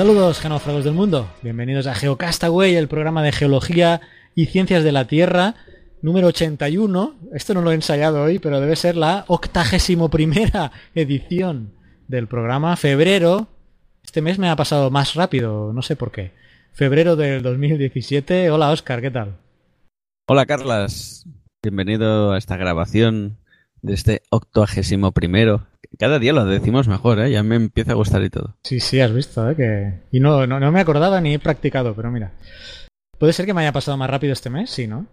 Saludos, genófragos del mundo. Bienvenidos a Geocastaway, el programa de geología y ciencias de la Tierra, número 81. Esto no lo he ensayado hoy, pero debe ser la octagésimo primera edición del programa. Febrero. Este mes me ha pasado más rápido, no sé por qué. Febrero del 2017. Hola, Oscar, ¿qué tal? Hola, Carlas. Bienvenido a esta grabación de este octogésimo primero. Cada día lo decimos mejor, ¿eh? Ya me empieza a gustar y todo. Sí, sí, has visto, ¿eh? Que... Y no, no, no me acordaba ni he practicado, pero mira. ¿Puede ser que me haya pasado más rápido este mes? Sí, ¿no?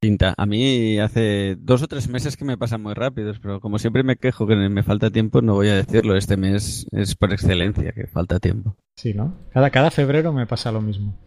Tinta. A mí hace dos o tres meses que me pasan muy rápidos, pero como siempre me quejo que me falta tiempo, no voy a decirlo. Este mes es por excelencia que falta tiempo. Sí, ¿no? Cada, cada febrero me pasa lo mismo.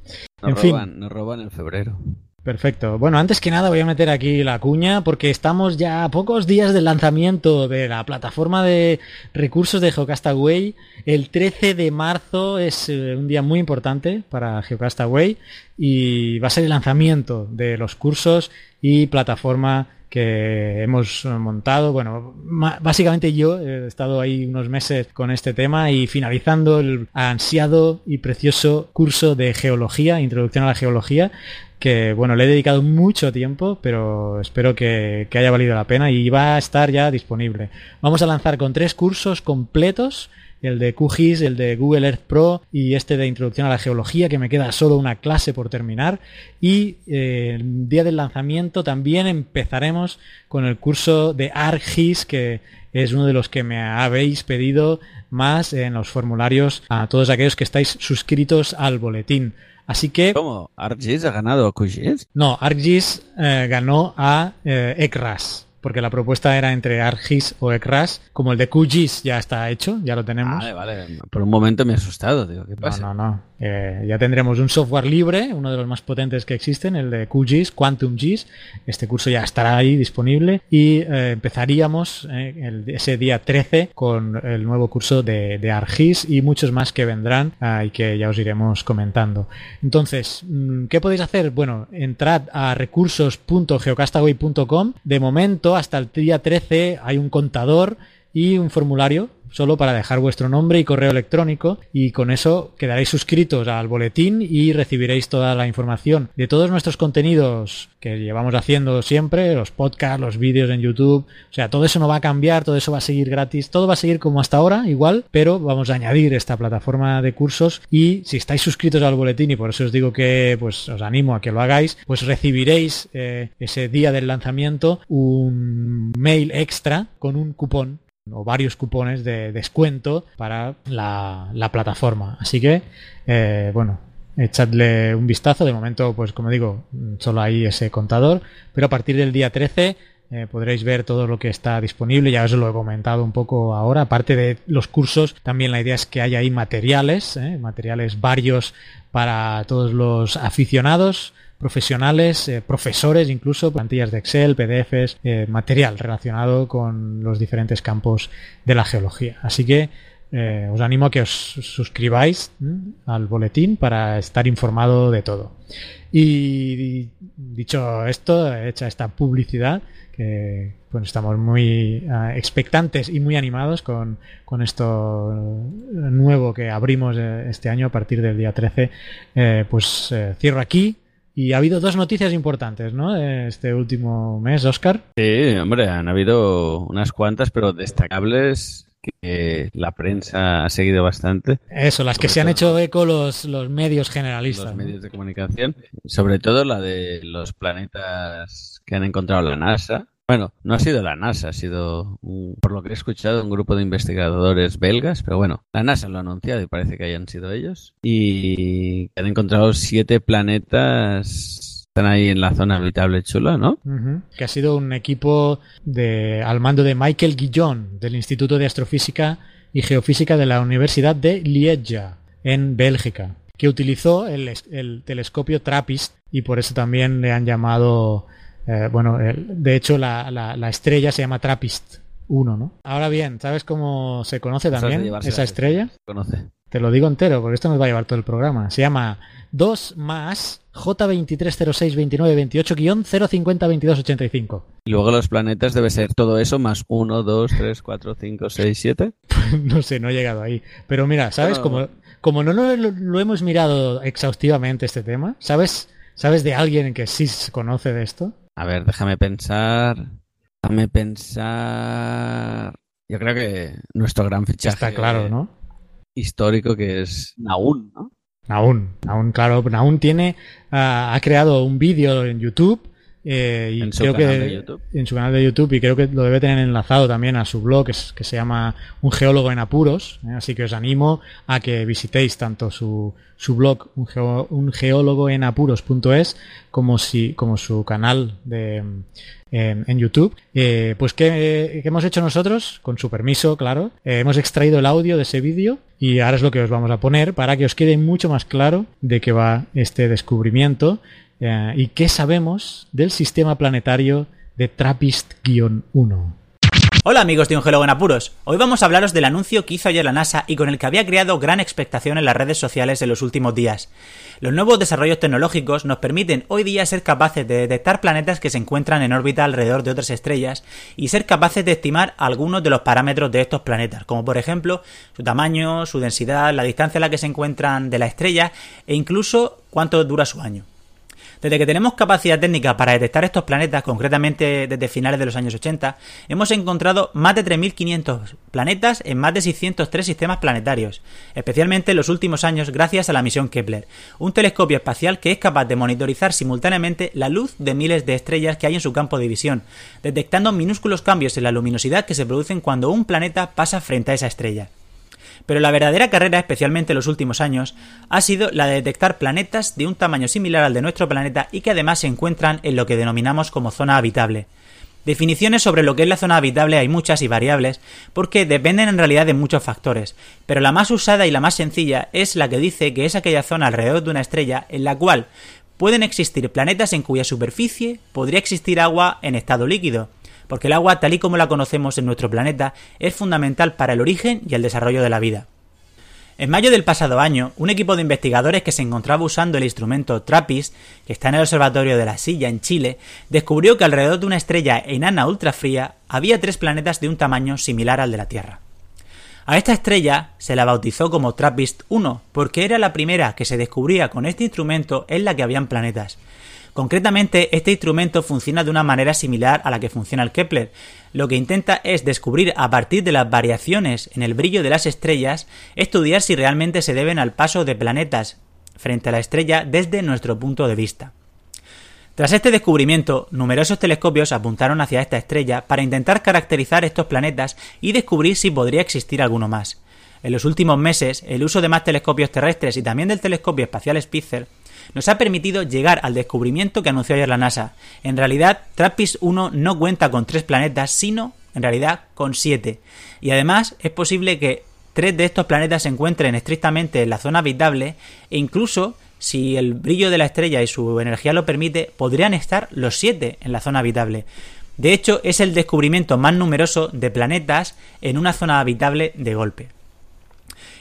Nos en roban, fin. nos roban en febrero. Perfecto. Bueno, antes que nada voy a meter aquí la cuña porque estamos ya a pocos días del lanzamiento de la plataforma de recursos de Geocastaway. El 13 de marzo es eh, un día muy importante para Geocastaway y va a ser el lanzamiento de los cursos y plataforma que hemos montado. Bueno, básicamente yo he estado ahí unos meses con este tema y finalizando el ansiado y precioso curso de geología, introducción a la geología, que bueno, le he dedicado mucho tiempo, pero espero que, que haya valido la pena y va a estar ya disponible. Vamos a lanzar con tres cursos completos el de QGIS, el de Google Earth Pro y este de Introducción a la Geología, que me queda solo una clase por terminar. Y eh, el día del lanzamiento también empezaremos con el curso de ArcGIS, que es uno de los que me habéis pedido más en los formularios a todos aquellos que estáis suscritos al boletín. Así que... ¿Cómo? ¿ArcGIS ha ganado a QGIS? No, ArcGIS eh, ganó a eh, ECRAS, porque la propuesta era entre ArcGIS o ECRAS. Como el de QGIS ya está hecho, ya lo tenemos. Vale, vale. Por un momento me he asustado. Digo, ¿qué No, pasa? no, no. Eh, ya tendremos un software libre, uno de los más potentes que existen, el de QGIS, QuantumGIS. Este curso ya estará ahí disponible y eh, empezaríamos eh, el- ese día 13 con el nuevo curso de, de ArcGIS y muchos más que vendrán ah, y que ya os iremos comentando. Entonces, mm, ¿qué podéis hacer? Bueno, entrad a recursos.geocastaway.com. De momento, hasta el día 13 hay un contador y un formulario solo para dejar vuestro nombre y correo electrónico y con eso quedaréis suscritos al boletín y recibiréis toda la información. De todos nuestros contenidos que llevamos haciendo siempre, los podcasts, los vídeos en YouTube, o sea, todo eso no va a cambiar, todo eso va a seguir gratis, todo va a seguir como hasta ahora, igual, pero vamos a añadir esta plataforma de cursos y si estáis suscritos al boletín y por eso os digo que pues os animo a que lo hagáis, pues recibiréis eh, ese día del lanzamiento un mail extra con un cupón o varios cupones de descuento para la, la plataforma. Así que, eh, bueno, echadle un vistazo. De momento, pues como digo, solo hay ese contador, pero a partir del día 13 eh, podréis ver todo lo que está disponible. Ya os lo he comentado un poco ahora. Aparte de los cursos, también la idea es que haya ahí materiales, eh, materiales varios para todos los aficionados profesionales, eh, profesores, incluso plantillas de Excel, PDFs, eh, material relacionado con los diferentes campos de la geología. Así que eh, os animo a que os suscribáis al boletín para estar informado de todo. Y dicho esto, hecha esta publicidad, que estamos muy expectantes y muy animados con, con esto nuevo que abrimos este año a partir del día 13, eh, pues cierro aquí. Y ha habido dos noticias importantes, ¿no? Este último mes, Oscar. Sí, hombre, han habido unas cuantas, pero destacables que la prensa ha seguido bastante. Eso, las que Sobre se han hecho eco los, los medios generalistas. los medios de comunicación, sobre todo la de los planetas que han encontrado la NASA. Bueno, no ha sido la NASA, ha sido, por lo que he escuchado, un grupo de investigadores belgas, pero bueno, la NASA lo ha anunciado y parece que hayan sido ellos. Y han encontrado siete planetas están ahí en la zona habitable chula, ¿no? Que ha sido un equipo de, al mando de Michael Guillon, del Instituto de Astrofísica y Geofísica de la Universidad de Lieja, en Bélgica, que utilizó el, el telescopio TRAPPIST y por eso también le han llamado, eh, bueno, el- de hecho la, la- la estrella se llama TRAPPIST 1, ¿no? Ahora bien, ¿sabes cómo se conoce también esa estrella? Conoce. Te lo digo entero, porque esto nos va a llevar todo el programa. Se llama 2 más J23062928-0502285. Y luego los planetas debe ser todo eso más 1, 2, 3, 4, 5, 6, 7. no sé, no he llegado ahí. Pero mira, ¿sabes? Bueno. Como, como no lo, lo hemos mirado exhaustivamente este tema, ¿sabes? ¿Sabes de alguien que sí se conoce de esto? A ver, déjame pensar. Déjame pensar. Yo creo que nuestro gran fichaje Está claro, ¿no? histórico que es Naun, ¿no? Aún, aún, claro, aún tiene, ah, ha creado un vídeo en YouTube eh, y En su creo canal que de YouTube. en su canal de YouTube y creo que lo debe tener enlazado también a su blog que, es- que se llama Un geólogo en apuros, ¿eh? así que os animo a que visitéis tanto su, su blog un, geo- un geólogo en apuros.es como si como su canal de en, en YouTube. Eh, pues ¿qué, qué hemos hecho nosotros? Con su permiso, claro. Hemos extraído el audio de ese vídeo y ahora es lo que os vamos a poner para que os quede mucho más claro de qué va este descubrimiento eh, y qué sabemos del sistema planetario de TRAPPIST-1. Hola amigos de Un Geólogo en Apuros. Hoy vamos a hablaros del anuncio que hizo ayer la NASA y con el que había creado gran expectación en las redes sociales en los últimos días. Los nuevos desarrollos tecnológicos nos permiten hoy día ser capaces de detectar planetas que se encuentran en órbita alrededor de otras estrellas y ser capaces de estimar algunos de los parámetros de estos planetas, como por ejemplo su tamaño, su densidad, la distancia a la que se encuentran de la estrella e incluso cuánto dura su año. Desde que tenemos capacidad técnica para detectar estos planetas, concretamente desde finales de los años 80, hemos encontrado más de 3.500 planetas en más de 603 sistemas planetarios, especialmente en los últimos años gracias a la misión Kepler, un telescopio espacial que es capaz de monitorizar simultáneamente la luz de miles de estrellas que hay en su campo de visión, detectando minúsculos cambios en la luminosidad que se producen cuando un planeta pasa frente a esa estrella. Pero la verdadera carrera, especialmente en los últimos años, ha sido la de detectar planetas de un tamaño similar al de nuestro planeta y que además se encuentran en lo que denominamos como zona habitable. Definiciones sobre lo que es la zona habitable hay muchas y variables, porque dependen en realidad de muchos factores, pero la más usada y la más sencilla es la que dice que es aquella zona alrededor de una estrella en la cual pueden existir planetas en cuya superficie podría existir agua en estado líquido, porque el agua tal y como la conocemos en nuestro planeta es fundamental para el origen y el desarrollo de la vida. En mayo del pasado año, un equipo de investigadores que se encontraba usando el instrumento TRAPPIST, que está en el Observatorio de la Silla en Chile, descubrió que alrededor de una estrella enana ultrafría había tres planetas de un tamaño similar al de la Tierra. A esta estrella se la bautizó como TRAPPIST 1 porque era la primera que se descubría con este instrumento en la que habían planetas. Concretamente, este instrumento funciona de una manera similar a la que funciona el Kepler. Lo que intenta es descubrir a partir de las variaciones en el brillo de las estrellas, estudiar si realmente se deben al paso de planetas frente a la estrella desde nuestro punto de vista. Tras este descubrimiento, numerosos telescopios apuntaron hacia esta estrella para intentar caracterizar estos planetas y descubrir si podría existir alguno más. En los últimos meses, el uso de más telescopios terrestres y también del telescopio espacial Spitzer nos ha permitido llegar al descubrimiento que anunció ayer la NASA. En realidad, TRAPPIST-1 no cuenta con tres planetas, sino, en realidad, con siete. Y además, es posible que tres de estos planetas se encuentren estrictamente en la zona habitable e incluso, si el brillo de la estrella y su energía lo permite, podrían estar los siete en la zona habitable. De hecho, es el descubrimiento más numeroso de planetas en una zona habitable de golpe.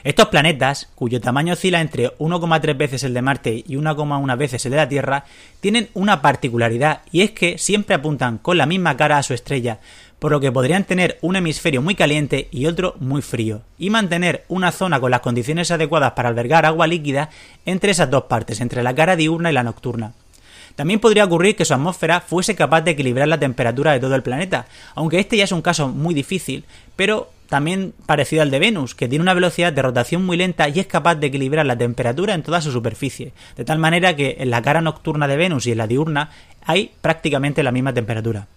Estos planetas, cuyo tamaño oscila entre 1,3 veces el de Marte y 1,1 veces el de la Tierra, tienen una particularidad y es que siempre apuntan con la misma cara a su estrella, por lo que podrían tener un hemisferio muy caliente y otro muy frío, y mantener una zona con las condiciones adecuadas para albergar agua líquida entre esas dos partes, entre la cara diurna y la nocturna. También podría ocurrir que su atmósfera fuese capaz de equilibrar la temperatura de todo el planeta, aunque este ya es un caso muy difícil, pero también parecido al de Venus, que tiene una velocidad de rotación muy lenta y es capaz de equilibrar la temperatura en toda su superficie, de tal manera que en la cara nocturna de Venus y en la diurna hay prácticamente la misma temperatura.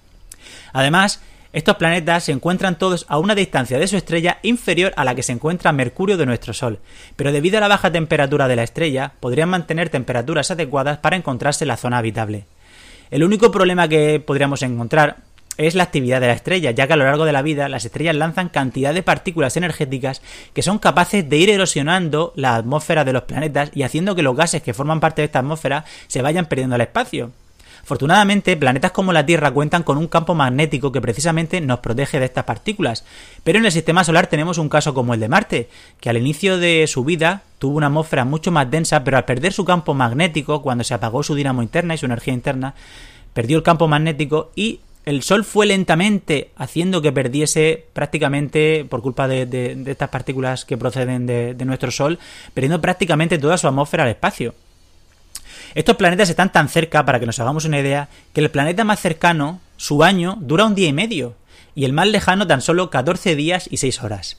Además, estos planetas se encuentran todos a una distancia de su estrella inferior a la que se encuentra Mercurio de nuestro Sol, pero debido a la baja temperatura de la estrella, podrían mantener temperaturas adecuadas para encontrarse en la zona habitable. El único problema que podríamos encontrar es la actividad de la estrella, ya que a lo largo de la vida las estrellas lanzan cantidad de partículas energéticas que son capaces de ir erosionando la atmósfera de los planetas y haciendo que los gases que forman parte de esta atmósfera se vayan perdiendo al espacio. Afortunadamente, planetas como la Tierra cuentan con un campo magnético que precisamente nos protege de estas partículas. Pero en el sistema solar tenemos un caso como el de Marte, que al inicio de su vida tuvo una atmósfera mucho más densa, pero al perder su campo magnético, cuando se apagó su dinamo interna y su energía interna, perdió el campo magnético y el Sol fue lentamente haciendo que perdiese prácticamente, por culpa de, estas partículas que proceden de, de nuestro Sol, perdiendo prácticamente toda su atmósfera al espacio. Estos planetas están tan cerca, para que nos hagamos una idea, que el planeta más cercano, su año, dura un día y medio, y el más lejano tan solo 14 días y 6 horas.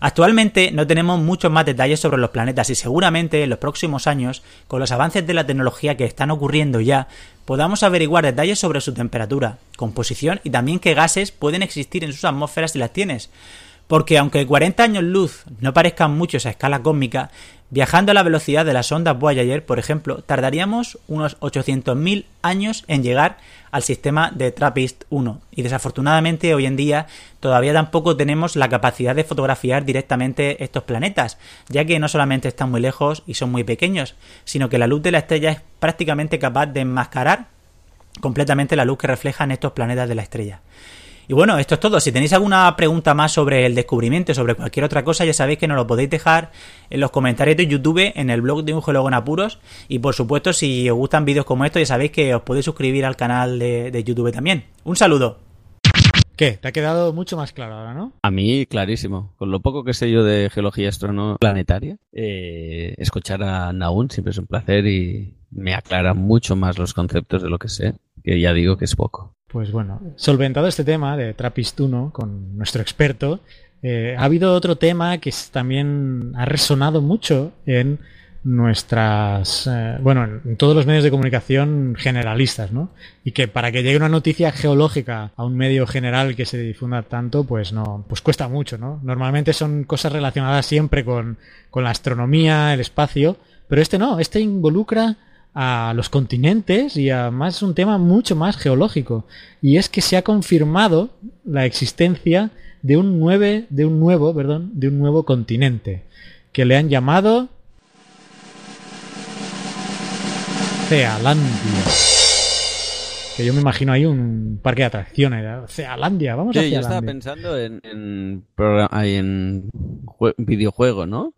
Actualmente no tenemos muchos más detalles sobre los planetas y seguramente en los próximos años, con los avances de la tecnología que están ocurriendo ya, podamos averiguar detalles sobre su temperatura, composición y también qué gases pueden existir en sus atmósferas si las tienes. Porque aunque 40 años luz no parezcan muchos a escala cósmica, Viajando a la velocidad de las ondas Voyager, por ejemplo, tardaríamos unos 800.000 años en llegar al sistema de TRAPPIST-1 y desafortunadamente hoy en día todavía tampoco tenemos la capacidad de fotografiar directamente estos planetas, ya que no solamente están muy lejos y son muy pequeños, sino que la luz de la estrella es prácticamente capaz de enmascarar completamente la luz que reflejan estos planetas de la estrella. Y bueno, esto es todo. Si tenéis alguna pregunta más sobre el descubrimiento, sobre cualquier otra cosa, ya sabéis que nos lo podéis dejar en los comentarios de YouTube, en el blog de un geólogo en apuros. Y por supuesto, si os gustan vídeos como estos, ya sabéis que os podéis suscribir al canal de, YouTube también. Un saludo. ¿Qué? ¿Te ha quedado mucho más claro ahora, no? A mí, clarísimo. Con lo poco que sé yo de geología astronómica planetaria, eh, escuchar a Naun siempre es un placer y me aclara mucho más los conceptos de lo que sé, que ya digo que es poco. Pues bueno, solventado este tema de Trappist 1 con nuestro experto, eh, ha habido otro tema que también ha resonado mucho en nuestras, eh, bueno, en, todos los medios de comunicación generalistas, ¿no? Y que para que llegue una noticia geológica a un medio general que se difunda tanto, pues no, pues cuesta mucho, ¿no? Normalmente son cosas relacionadas siempre con, con la astronomía, el espacio, pero este no, este involucra a los continentes y además es un tema mucho más geológico. Y es que se ha confirmado la existencia de un, nueve, de un nuevo, perdón, de un nuevo continente que le han llamado Cealandia. Que yo me imagino ahí un parque de atracciones. Cealandia, vamos a Cealandia. Yo estaba pensando en, en, en videojuego, ¿no?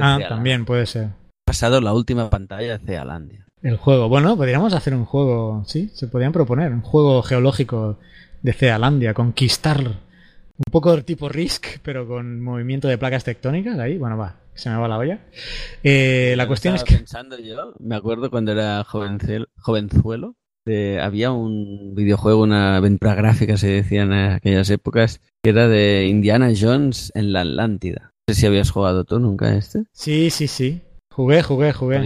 ah, también puede ser. pasado la última pantalla de Cealandia. El juego. Bueno, podríamos hacer un juego, sí, se podrían proponer, un juego geológico de Cealandia, conquistar un poco tipo Risk, pero con movimiento de placas tectónicas ahí. Bueno, va, se me va la olla. Eh, la cuestión es que. pensando yo, me acuerdo cuando era jovenzuelo, había un videojuego, una aventura gráfica, se decía en aquellas épocas, que era de Indiana Jones en la Atlántida. No sé si habías jugado tú nunca este. Sí, sí, sí. Jugué, jugué, jugué.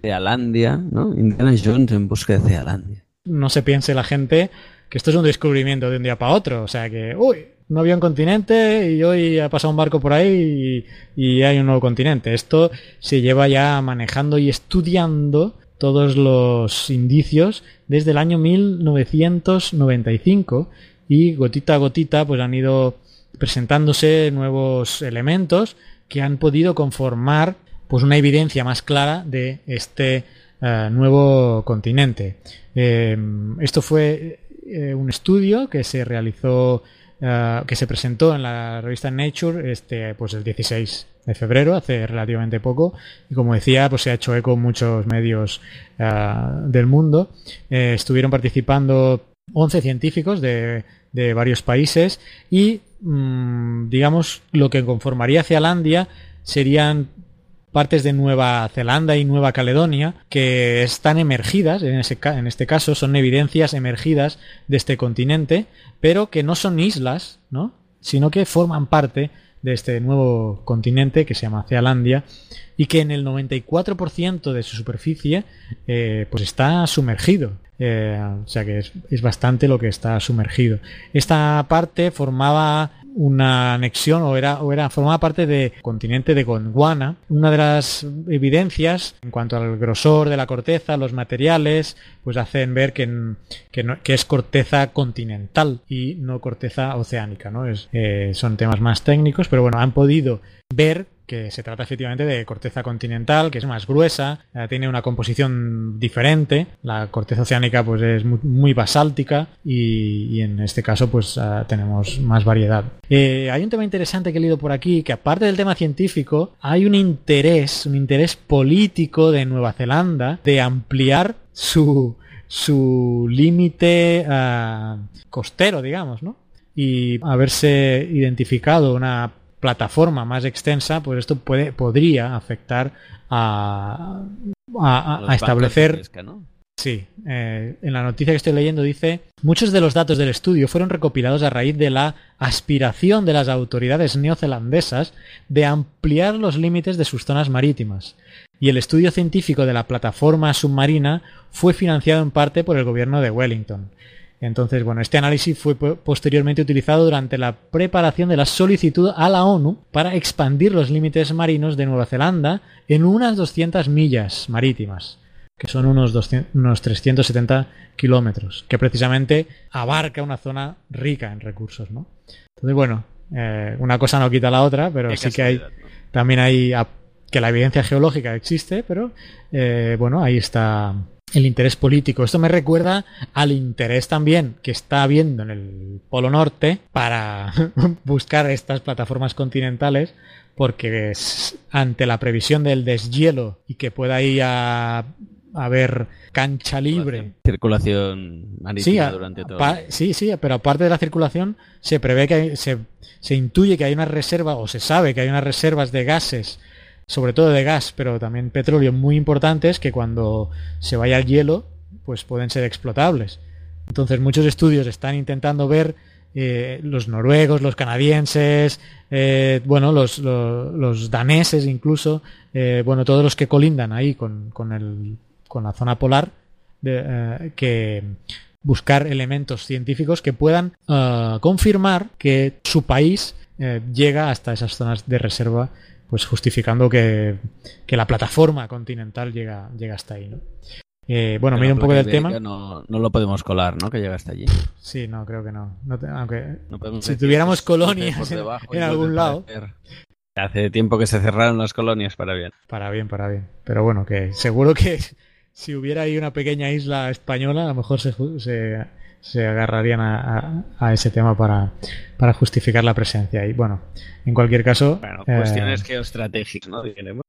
Cealandia, ¿no? Indiana Jones en busca de Cealandia. No se piense la gente que esto es un descubrimiento de un día para otro. O sea que, uy, no había un continente y hoy ha pasado un barco por ahí y, y hay un nuevo continente. Esto se lleva ya manejando y estudiando todos los indicios desde el año 1995 y gotita a gotita pues han ido presentándose nuevos elementos que han podido conformar pues una evidencia más clara de este eh, nuevo continente. Eh, esto fue eh, un estudio que se realizó, que se presentó en la revista Nature este, pues el 16 de febrero, hace relativamente poco, y como decía, pues se ha hecho eco en muchos medios del mundo. estuvieron participando 11 científicos de, de varios países y, mm, digamos, lo que conformaría Cealandia serían partes de Nueva Zelanda y Nueva Caledonia que están emergidas, en, este caso son evidencias emergidas de este continente, pero que no son islas, ¿no? sino que forman parte de este nuevo continente que se llama Cealandia y que en el 94% de su superficie eh, pues está sumergido. Eh, o sea que es bastante lo que está sumergido. Esta parte formaba una anexión o era, o era formaba parte del continente de Gondwana. Una de las evidencias en cuanto al grosor de la corteza, los materiales, pues hacen ver que, que, no- es corteza continental y no corteza oceánica. ¿no? Es, eh, son temas más técnicos, pero bueno, han podido ver que se trata efectivamente de corteza continental, que es más gruesa, eh, tiene una composición diferente. La corteza oceánica pues es muy, basáltica y, y en este caso pues ah, tenemos más variedad. Eh, hay un tema interesante que he leído por aquí, que aparte del tema científico, hay un interés, un interés político de Nueva Zelanda de ampliar su, su límite ah, costero, digamos, ¿no? Y haberse identificado una plataforma más extensa, pues esto puede, podría afectar a, a- a- Los a establecer. Sí, eh, en la noticia que estoy leyendo dice, muchos de los datos del estudio fueron recopilados a raíz de la aspiración de las autoridades neozelandesas de ampliar los límites de sus zonas marítimas. Y el estudio científico de la plataforma submarina fue financiado en parte por el gobierno de Wellington. Entonces, bueno, este análisis fue po- posteriormente utilizado durante la preparación de la solicitud a la ONU para expandir los límites marinos de Nueva Zelanda en unas 200 millas marítimas que son unos, 200 unos 370 kilómetros, que precisamente abarca una zona rica en recursos, ¿no? Entonces, bueno, eh, una cosa no quita la otra, pero Qué sí que hay, también hay que la evidencia geológica existe, pero eh, bueno, ahí está el interés político. Esto me recuerda al interés también que está habiendo en el Polo Norte para buscar estas plataformas continentales, porque es- ante la previsión del deshielo y que pueda ir a haber cancha libre Circulación marítima Sí, a- durante todo. pa- sí, sí, pero aparte de la circulación, se prevé que hay- se, se intuye que hay una reserva, o se sabe que hay unas reservas de gases, sobre todo de gas, pero también petróleo muy importantes, que cuando se vaya el hielo, pues pueden ser explotables. Entonces muchos estudios están intentando ver eh, los noruegos, los canadienses, eh, bueno, los, lo- los daneses incluso, eh, bueno, todos los que colindan ahí con, con, el, con la zona polar, de, que buscar elementos científicos que puedan confirmar que su país llega hasta esas zonas de reserva, pues justificando que, que la plataforma continental llega, llega hasta ahí. ¿no? Eh, bueno, mira un poco del tema. No, no lo podemos colar, ¿no? Que llega hasta allí. Sí, no, creo que no. No te- aunque No Si tuviéramos colonias en- algún lado. Hace tiempo que se cerraron las colonias para bien. para bien, para bien. Pero bueno, que seguro que si hubiera ahí una pequeña isla española, a lo mejor se, se, se agarrarían a, a- a ese tema para, para justificar la presencia. Y bueno, en cualquier caso. Bueno, eh, cuestiones geoestratégicas, ¿no?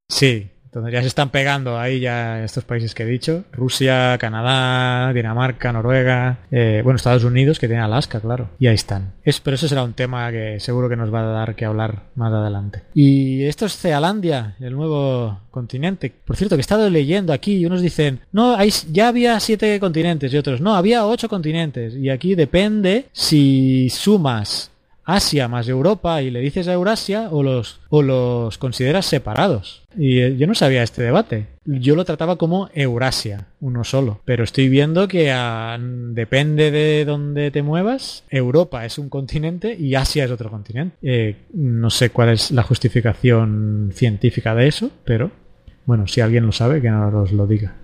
Sí, entonces ya se están pegando ahí ya estos países que he dicho. Rusia, Canadá, Dinamarca, Noruega, eh, bueno, Estados Unidos, que tiene Alaska, claro. Y ahí están. Es, pero eso será un tema que seguro que nos va a dar que hablar más adelante. Y esto es Zealandia, el nuevo continente. Por cierto, que he estado leyendo aquí y unos dicen, no, ya había siete continentes y otros, no, había ocho continentes. Y aquí depende si sumas Asia más Europa y le dices a Eurasia o los, o los consideras separados. Y eh, yo no sabía este debate. Yo lo trataba como Eurasia, uno solo. Pero estoy viendo que ah, depende de dónde te muevas, Europa es un continente y Asia es otro continente. Eh, no sé cuál es la justificación científica de eso, pero bueno, si alguien lo sabe, que nos lo diga.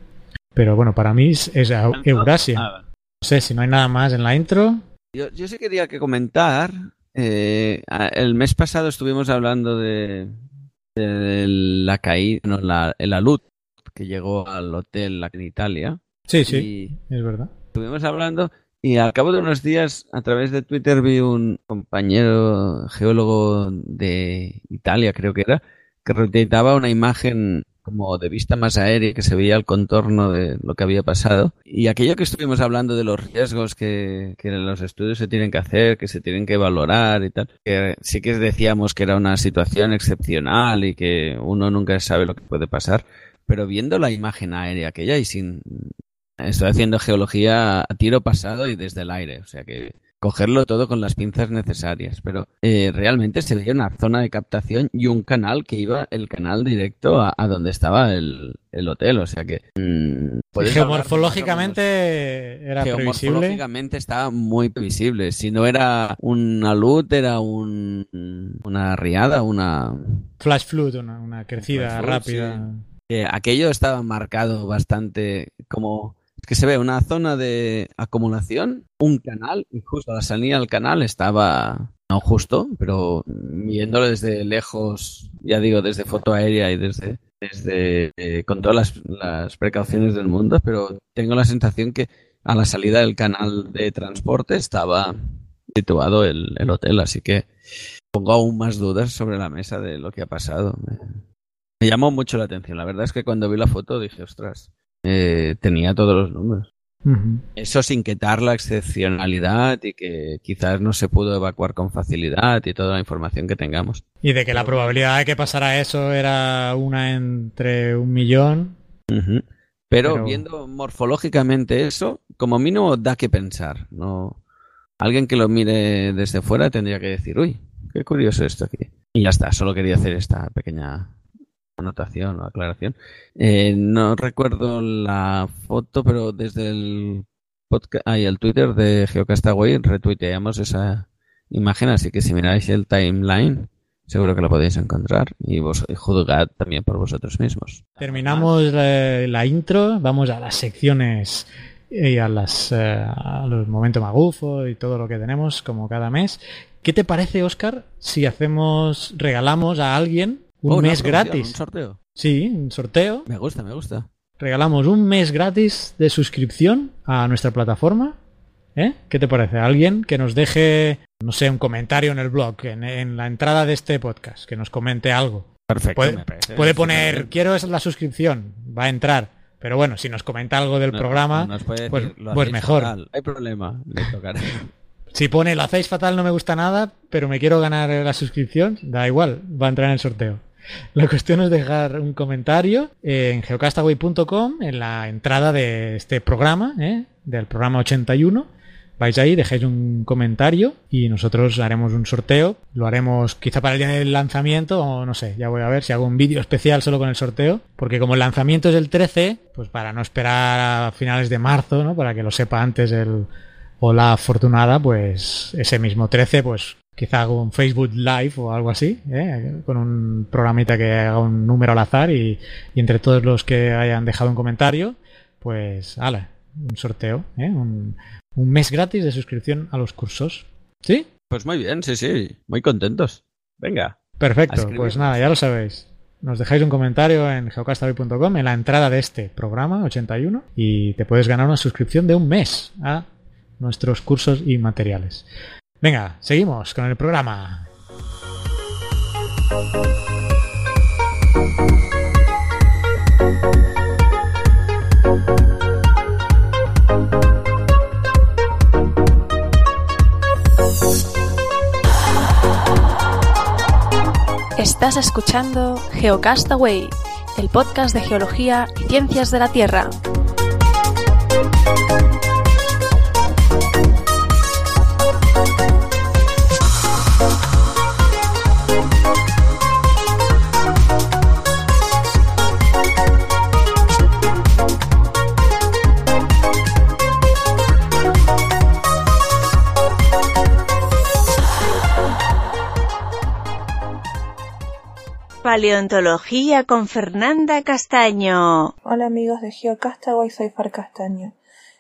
Pero bueno, para mí es, es Eurasia. Nada. No sé, si no hay nada más en la intro. Yo, yo sí quería que comentar. Eh, el mes pasado estuvimos hablando de, de la caída, no, la, el alud que llegó al hotel en Italia. Sí, sí, es verdad. estuvimos hablando y al cabo de unos días a través de Twitter vi un compañero geólogo de Italia, creo que era, que retuiteaba una imagen como de vista más aérea que se veía el contorno de lo que había pasado. Y aquello que estuvimos hablando de los riesgos que, que en los estudios se tienen que hacer, que se tienen que valorar y tal, que sí que decíamos que era una situación excepcional y que uno nunca sabe lo que puede pasar, pero viendo la imagen aérea aquella y sin... Estoy haciendo geología a tiro pasado y desde el aire, o sea que cogerlo todo con las pinzas necesarias, pero eh, realmente se veía una zona de captación y un canal que iba el canal directo a, donde estaba el, hotel, o sea que... Mm, geomorfológicamente era previsible. Geomorfológicamente estaba muy previsible, si no era una luz, era un, una riada, una... Flash flood, una, crecida rápida. aquello estaba marcado bastante como que se ve una zona de acumulación, un canal, y justo a la salida del canal estaba, no justo, pero viéndolo desde lejos, ya digo, desde foto aérea y desde, desde eh, con todas las, precauciones del mundo, pero tengo la sensación que a la salida del canal de transporte estaba situado el, hotel, así que pongo aún más dudas sobre la mesa de lo que ha pasado. me llamó mucho la atención. La verdad es que cuando vi la foto dije, ostras, eh, tenía todos los números. Eso sin quitar la excepcionalidad y que quizás no se pudo evacuar con facilidad y toda la información que tengamos. Y de que la probabilidad de que pasara eso era una entre un millón. Pero, viendo morfológicamente eso, como mínimo da que pensar. No, alguien que lo mire desde fuera tendría que decir, uy, qué curioso esto aquí. Y ya está. Solo quería hacer esta pequeña anotación o aclaración. Eh, no recuerdo la foto, pero desde el podcast, ahí el Twitter de Geocastaway retuiteamos esa imagen, así que si miráis el timeline, seguro que lo podéis encontrar y, vos, juzgad también por vosotros mismos. Terminamos la, intro, vamos a las secciones y a, las, eh, a los momentos magufo y todo lo que tenemos como cada mes. ¿Qué te parece, Oscar, si hacemos, regalamos a alguien un oh, mes gratis. ¿Un sorteo? Sí, un sorteo. Me gusta, me gusta. Regalamos un mes gratis de suscripción a nuestra plataforma. ¿Eh? ¿Qué te parece? Alguien que nos deje, no sé, un comentario en el blog, en, la entrada de este podcast, que nos comente algo. Perfecto. Puede, poner, quiero la suscripción, va a entrar. Pero bueno, si nos comenta algo del programa, pues, pues mejor. Hay problema, le tocará. Si pone lo hacéis fatal, no me gusta nada, pero me quiero ganar la suscripción, da igual, va a entrar en el sorteo. La cuestión es dejar un comentario en geocastaway.com en la entrada de este programa, ¿eh? del programa 81. Vais ahí, dejáis un comentario y nosotros haremos un sorteo. Lo haremos quizá para el día del lanzamiento o no sé, ya voy a ver si hago un vídeo especial solo con el sorteo. Porque como el lanzamiento es el 13, pues para no esperar a finales de marzo, ¿no? Para que lo sepa antes el, o la afortunada, pues ese mismo 13, pues quizá hago un Facebook Live o algo así, ¿eh? con un programita que haga un número al azar y, entre todos los que hayan dejado un comentario, pues, ala, un sorteo, ¿eh? un, mes gratis de suscripción a los cursos. ¿Sí? Pues muy bien, sí, sí, muy contentos. Venga. Perfecto, pues nada, ya lo sabéis. Nos dejáis un comentario en geocastaboy.com en la entrada de este programa 81 y te puedes ganar una suscripción de un mes a nuestros cursos y materiales. Venga, seguimos con el programa. Estás escuchando Geocastaway, el podcast de geología y ciencias de la Tierra. Paleontología con Fernanda Castaño. Hola amigos de GeoCastaway, soy Far Castaño.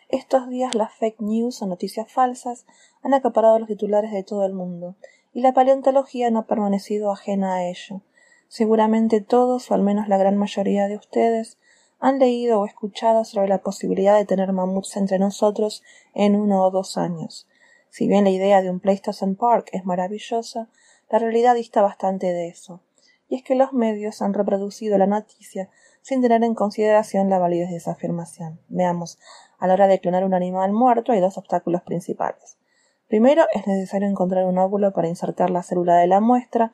Estos días las fake news o noticias falsas han acaparado los titulares de todo el mundo, y la paleontología no ha permanecido ajena a ello. Seguramente todos, o al menos la gran mayoría de ustedes, han leído o escuchado sobre la posibilidad de tener mamuts entre nosotros en uno o dos años. Si bien la idea de un Pleistocene Park es maravillosa, la realidad dista bastante de eso y es que los medios han reproducido la noticia sin tener en consideración la validez de esa afirmación. Veamos, a la hora de clonar un animal muerto hay dos obstáculos principales. Primero, es necesario encontrar un óvulo para insertar la célula de la muestra,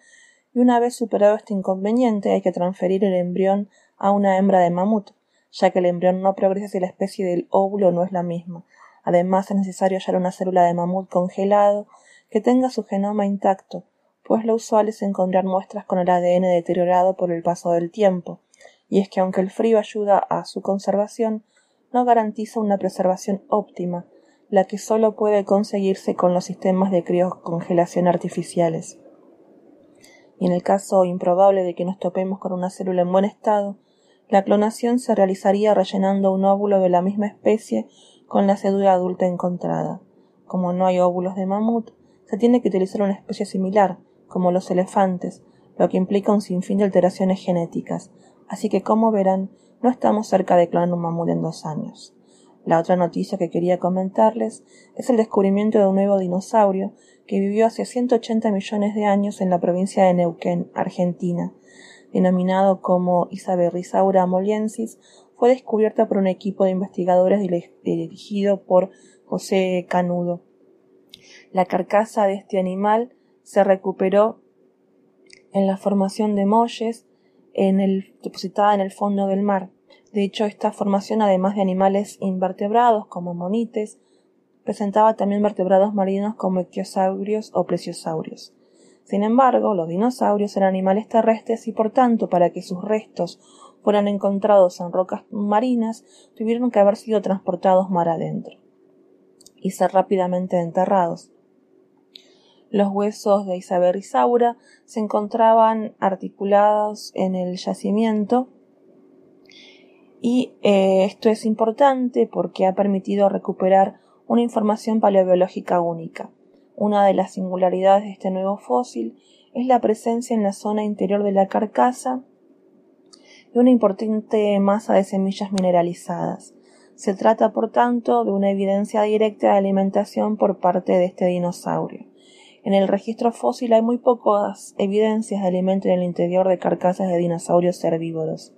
y una vez superado este inconveniente hay que transferir el embrión a una hembra de mamut, ya que el embrión no progresa si la especie del óvulo no es la misma. Además, es necesario hallar una célula de mamut congelado que tenga su genoma intacto, pues lo usual es encontrar muestras con el ADN deteriorado por el paso del tiempo, y es que aunque el frío ayuda a su conservación, no garantiza una preservación óptima, la que solo puede conseguirse con los sistemas de criocongelación artificiales. Y en el caso improbable de que nos topemos con una célula en buen estado, la clonación se realizaría rellenando un óvulo de la misma especie con la cédula adulta encontrada. Como no hay óvulos de mamut, se tiene que utilizar una especie similar, como los elefantes, lo que implica un sinfín de alteraciones genéticas, así que como verán, no estamos cerca de clonar un mamut en dos años. La otra noticia que quería comentarles es el descubrimiento de un nuevo dinosaurio que vivió hace 180 millones de años en la provincia de Neuquén, Argentina. Denominado como Isaberrisaura moliensis, fue descubierta por un equipo de investigadores dirigido por José Canudo. La carcasa de este animal se recuperó en la formación de molles en el, depositada en el fondo del mar. De hecho, esta formación, además de animales invertebrados como monites, presentaba también vertebrados marinos como ictiosaurios o plesiosaurios. Sin embargo, los dinosaurios eran animales terrestres y por tanto, para que sus restos fueran encontrados en rocas marinas, tuvieron que haber sido transportados mar adentro y ser rápidamente enterrados. Los huesos de Isabel Risaura se encontraban articulados en el yacimiento y eh, esto es importante porque ha permitido recuperar una información paleobiológica única. Una de las singularidades de este nuevo fósil es la presencia en la zona interior de la carcasa de una importante masa de semillas mineralizadas. Se trata, por tanto, de una evidencia directa de alimentación por parte de este dinosaurio. En el registro fósil hay muy pocas evidencias de alimento en el interior de carcasas de dinosaurios herbívoros.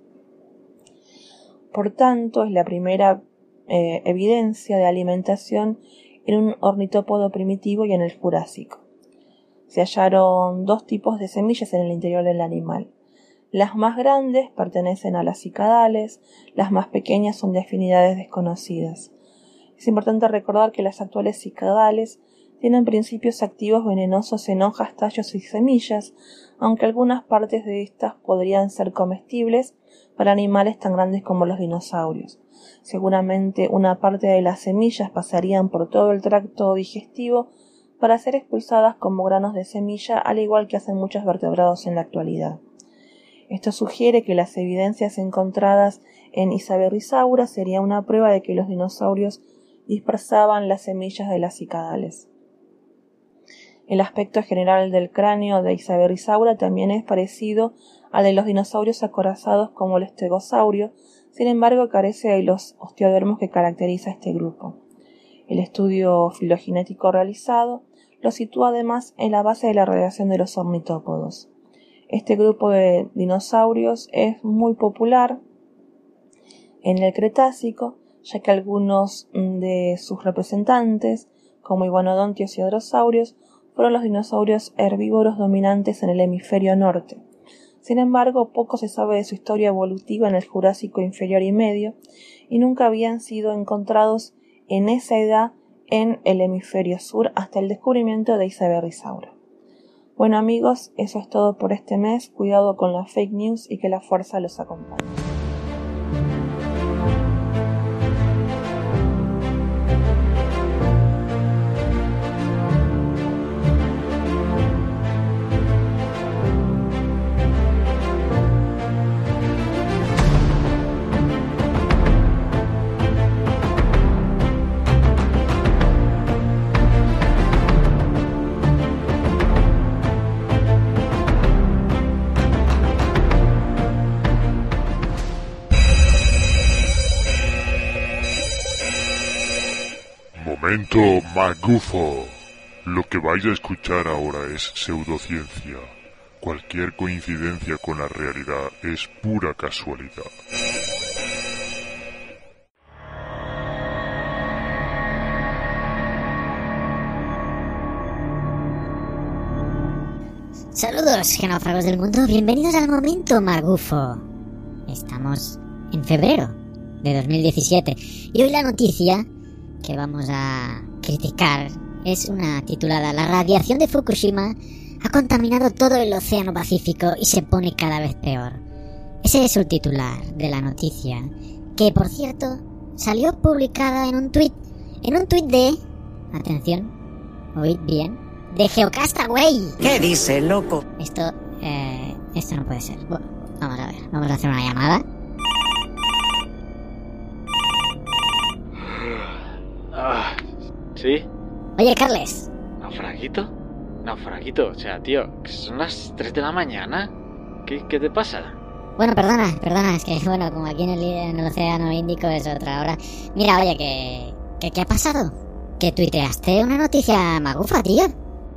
Por tanto, es la primera eh, evidencia de alimentación en un ornitópodo primitivo y en el Jurásico. Se hallaron dos tipos de semillas en el interior del animal. Las más grandes pertenecen a las cicadales, las más pequeñas son de afinidades desconocidas. Es importante recordar que las actuales cicadales tienen principios activos venenosos en hojas, tallos y semillas, aunque algunas partes de estas podrían ser comestibles para animales tan grandes como los dinosaurios. Seguramente una parte de las semillas pasarían por todo el tracto digestivo para ser expulsadas como granos de semilla, al igual que hacen muchos vertebrados en la actualidad. Esto sugiere que las evidencias encontradas en Isaberrisaura sería una prueba de que los dinosaurios dispersaban las semillas de las cicadales. El aspecto general del cráneo de Isaberrisaura también es parecido al de los dinosaurios acorazados como el estegosaurio, sin embargo carece de los osteodermos que caracteriza este grupo. El estudio filogenético realizado lo sitúa además en la base de la radiación de los ornitópodos. Este grupo de dinosaurios es muy popular en el Cretácico, ya que algunos de sus representantes, como iguanodontios y hadrosaurios, fueron los dinosaurios herbívoros dominantes en el hemisferio norte. Sin embargo, poco se sabe de su historia evolutiva en el Jurásico inferior y medio, y nunca habían sido encontrados en esa edad en el hemisferio sur hasta el descubrimiento de Isaberrisaura. Bueno amigos, eso es todo por este mes. Cuidado con las fake news y que la fuerza los acompañe. Momento magufo. Lo que vais a escuchar ahora es pseudociencia. Cualquier coincidencia con la realidad es pura casualidad. Saludos, genófagos del mundo, bienvenidos al momento magufo. Estamos en febrero de 2017 y hoy la noticia que vamos a criticar es una titulada La radiación de Fukushima ha contaminado todo el Océano Pacífico y se pone cada vez peor. Ese es el titular de la noticia, que por cierto salió publicada en un tuit, en un tuit de, atención, oíd bien, de Geocastaway. ¿Qué dice, loco? Esto, eh, esto no puede ser. Bueno, vamos a ver, vamos a hacer una llamada. Ah, ¿Sí? Oye, Carles, ¿Naufraguito? Naufraguito, o sea, tío, son las 3 de la mañana. ¿Qué, qué te pasa? Bueno, perdona, perdona, es que bueno, como aquí en el, en el Océano Índico es otra hora. Mira, oye, que, que ¿qué ha pasado? Que tuiteaste una noticia magufa, tío.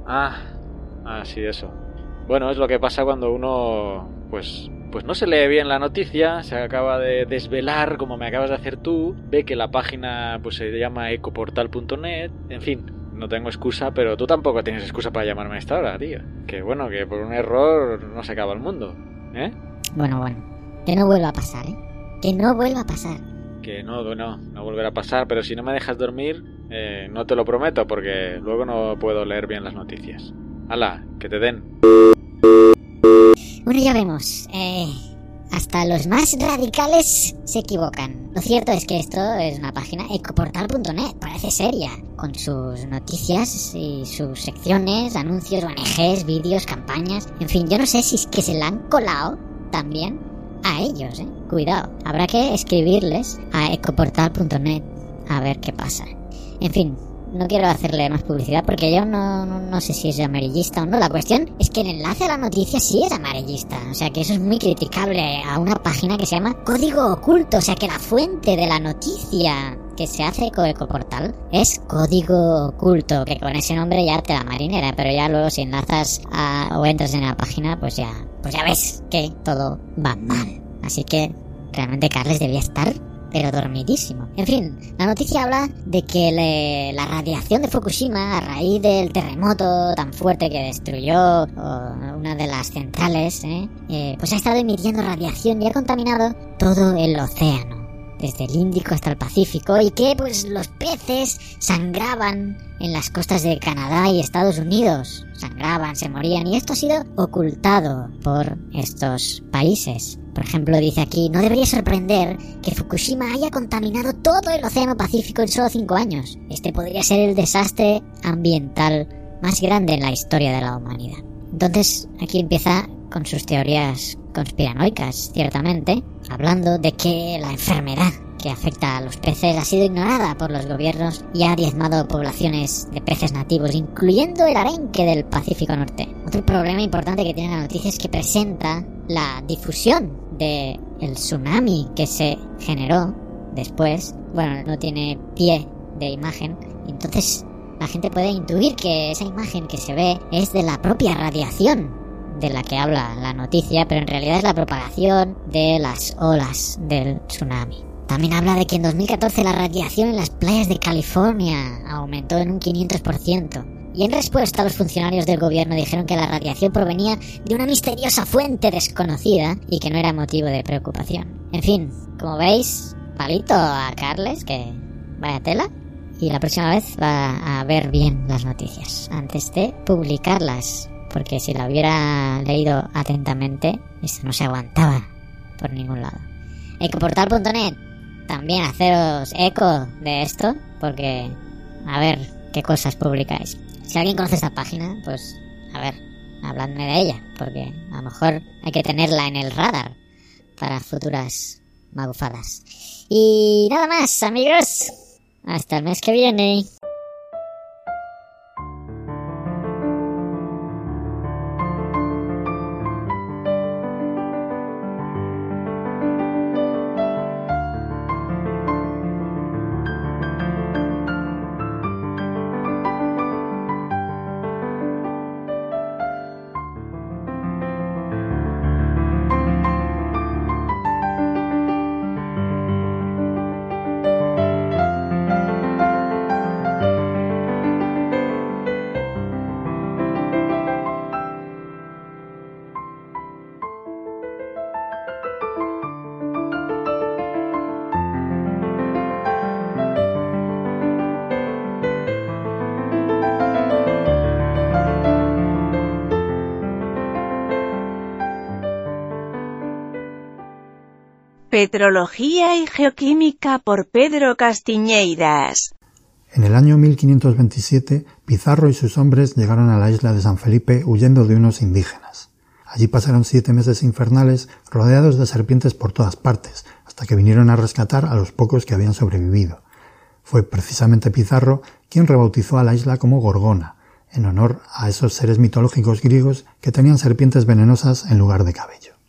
Ah, ah, sí, eso. Bueno, es lo que pasa cuando uno, pues, pues no se lee bien la noticia, se acaba de desvelar, como me acabas de hacer tú, ve que la página, pues se llama ecoportal.net, en fin, no tengo excusa, pero tú tampoco tienes excusa para llamarme a esta hora, tío. Que bueno, que por un error no se acaba el mundo, ¿eh? Bueno, bueno, que no vuelva a pasar, ¿eh? Que no vuelva a pasar. Que no, no, no volverá a pasar, pero si no me dejas dormir, eh, no te lo prometo, porque luego no puedo leer bien las noticias. Hala, que te den. Bueno, ya vemos. Eh, hasta los más radicales se equivocan. Lo cierto es que esto es una página ecoportal.net, parece seria, con sus noticias y sus secciones, anuncios, ONGs, vídeos, campañas. En fin, yo no sé si es que se la han colado también a ellos, ¿eh? Cuidado, habrá que escribirles a ecoportal.net a ver qué pasa. En fin, no quiero hacerle más publicidad porque yo no, no, sé si es amarillista o no. La cuestión es que el enlace a la noticia sí es amarillista. O sea que eso es muy criticable a una página que se llama Código Oculto. O sea que la fuente de la noticia que se hace con Ecoportal es Código Oculto. Que con ese nombre ya te da marinera. Pero ya luego si enlazas a, o entras en la página pues ya, pues ya ves que todo va mal. Así que realmente Carles debía estar pero dormidísimo. En fin, la noticia habla de que le- la radiación de Fukushima, a raíz del terremoto tan fuerte que destruyó una de las centrales, ¿eh? Eh, pues ha estado emitiendo radiación y ha contaminado todo el océano. Desde el Índico hasta el Pacífico, y que pues los peces sangraban en las costas de Canadá y Estados Unidos. Sangraban, se morían, y esto ha sido ocultado por estos países. Por ejemplo, dice aquí, no debería sorprender que Fukushima haya contaminado todo el Océano Pacífico en solo 5 años. Este podría ser el desastre ambiental más grande en la historia de la humanidad. Entonces, aquí empieza con sus teorías conspiranoicas, ciertamente, hablando de que la enfermedad que afecta a los peces ha sido ignorada por los gobiernos y ha diezmado poblaciones de peces nativos, incluyendo el arenque del Pacífico Norte. Otro problema importante que tiene la noticia es que presenta la difusión de el tsunami que se generó después. Bueno, no tiene pie de imagen, entonces la gente puede intuir que esa imagen que se ve es de la propia radiación de la que habla la noticia, pero en realidad es la propagación de las olas del tsunami. También habla de que en 2014 la radiación en las playas de California aumentó en un 500%. Y en respuesta los funcionarios del gobierno dijeron que la radiación provenía de una misteriosa fuente desconocida y que no era motivo de preocupación. En fin, como veis, palito a Carles, que vaya tela. Y la próxima vez va a ver bien las noticias antes de publicarlas. Porque si la hubiera leído atentamente, esto no se aguantaba por ningún lado. Ecoportal.net, también haceros eco de esto, porque a ver qué cosas publicáis. Si alguien conoce esta página, pues a ver, habladme de ella, porque a lo mejor hay que tenerla en el radar para futuras magufadas. Y nada más, amigos. Hasta el mes que viene. Petrología y Geoquímica por Pedro Castiñeiras. En el año 1527, Pizarro y sus hombres llegaron a la isla de San Felipe huyendo de unos indígenas. Allí pasaron siete meses infernales rodeados de serpientes por todas partes, hasta que vinieron a rescatar a los pocos que habían sobrevivido. Fue precisamente Pizarro quien rebautizó a la isla como Gorgona, en honor a esos seres mitológicos griegos que tenían serpientes venenosas en lugar de cabello.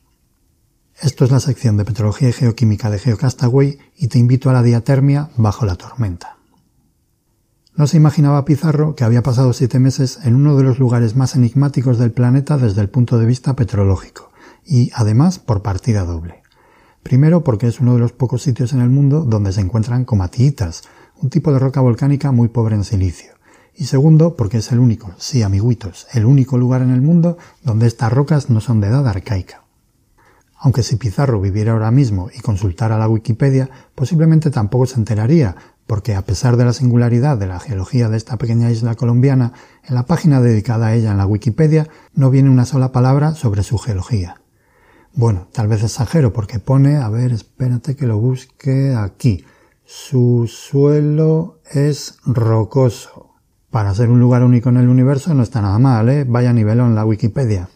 Esto es la sección de Petrología y Geoquímica de GeoCastaway y te invito a la diatermia bajo la tormenta. No se imaginaba Pizarro que había pasado siete meses en uno de los lugares más enigmáticos del planeta desde el punto de vista petrológico, y además por partida doble. Primero porque es uno de los pocos sitios en el mundo donde se encuentran comatiitas, un tipo de roca volcánica muy pobre en silicio. Y segundo porque es el único, sí amiguitos, el único lugar en el mundo donde estas rocas no son de edad arcaica. Aunque si Pizarro viviera ahora mismo y consultara la Wikipedia, posiblemente tampoco se enteraría, porque a pesar de la singularidad de la geología de esta pequeña isla colombiana, en la página dedicada a ella en la Wikipedia no viene una sola palabra sobre su geología. Bueno, tal vez exagero porque pone, a ver, espérate que lo busque aquí. Su suelo es rocoso. Para ser un lugar único en el universo no está nada mal, ¿eh? Vaya nivelón la Wikipedia.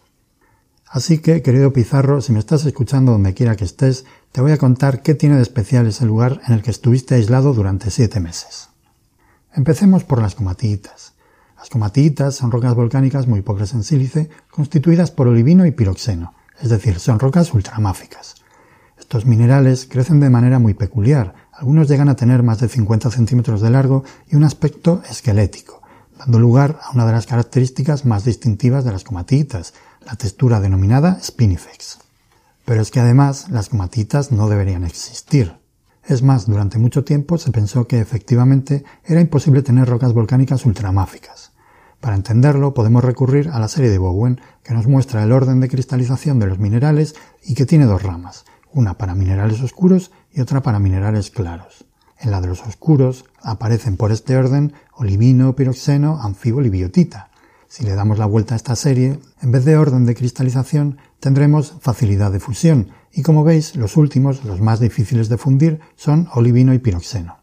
Así que, querido Pizarro, si me estás escuchando donde quiera que estés, te voy a contar qué tiene de especial ese lugar en el que estuviste aislado durante siete meses. Empecemos por las comatiitas. Las comatiitas son rocas volcánicas muy pobres en sílice, constituidas por olivino y piroxeno, es decir, son rocas ultramáficas. Estos minerales crecen de manera muy peculiar, algunos llegan a tener más de 50 centímetros de largo y un aspecto esquelético, dando lugar a una de las características más distintivas de las comatiitas, la textura denominada spinifex. Pero es que además las comatitas no deberían existir. Es más, durante mucho tiempo se pensó que efectivamente era imposible tener rocas volcánicas ultramáficas. Para entenderlo podemos recurrir a la serie de Bowen, que nos muestra el orden de cristalización de los minerales y que tiene dos ramas, una para minerales oscuros y otra para minerales claros. En la de los oscuros aparecen por este orden olivino, piroxeno, anfíbol y biotita, si le damos la vuelta a esta serie, en vez de orden de cristalización, tendremos facilidad de fusión, y como veis, los últimos, los más difíciles de fundir, son olivino y piroxeno.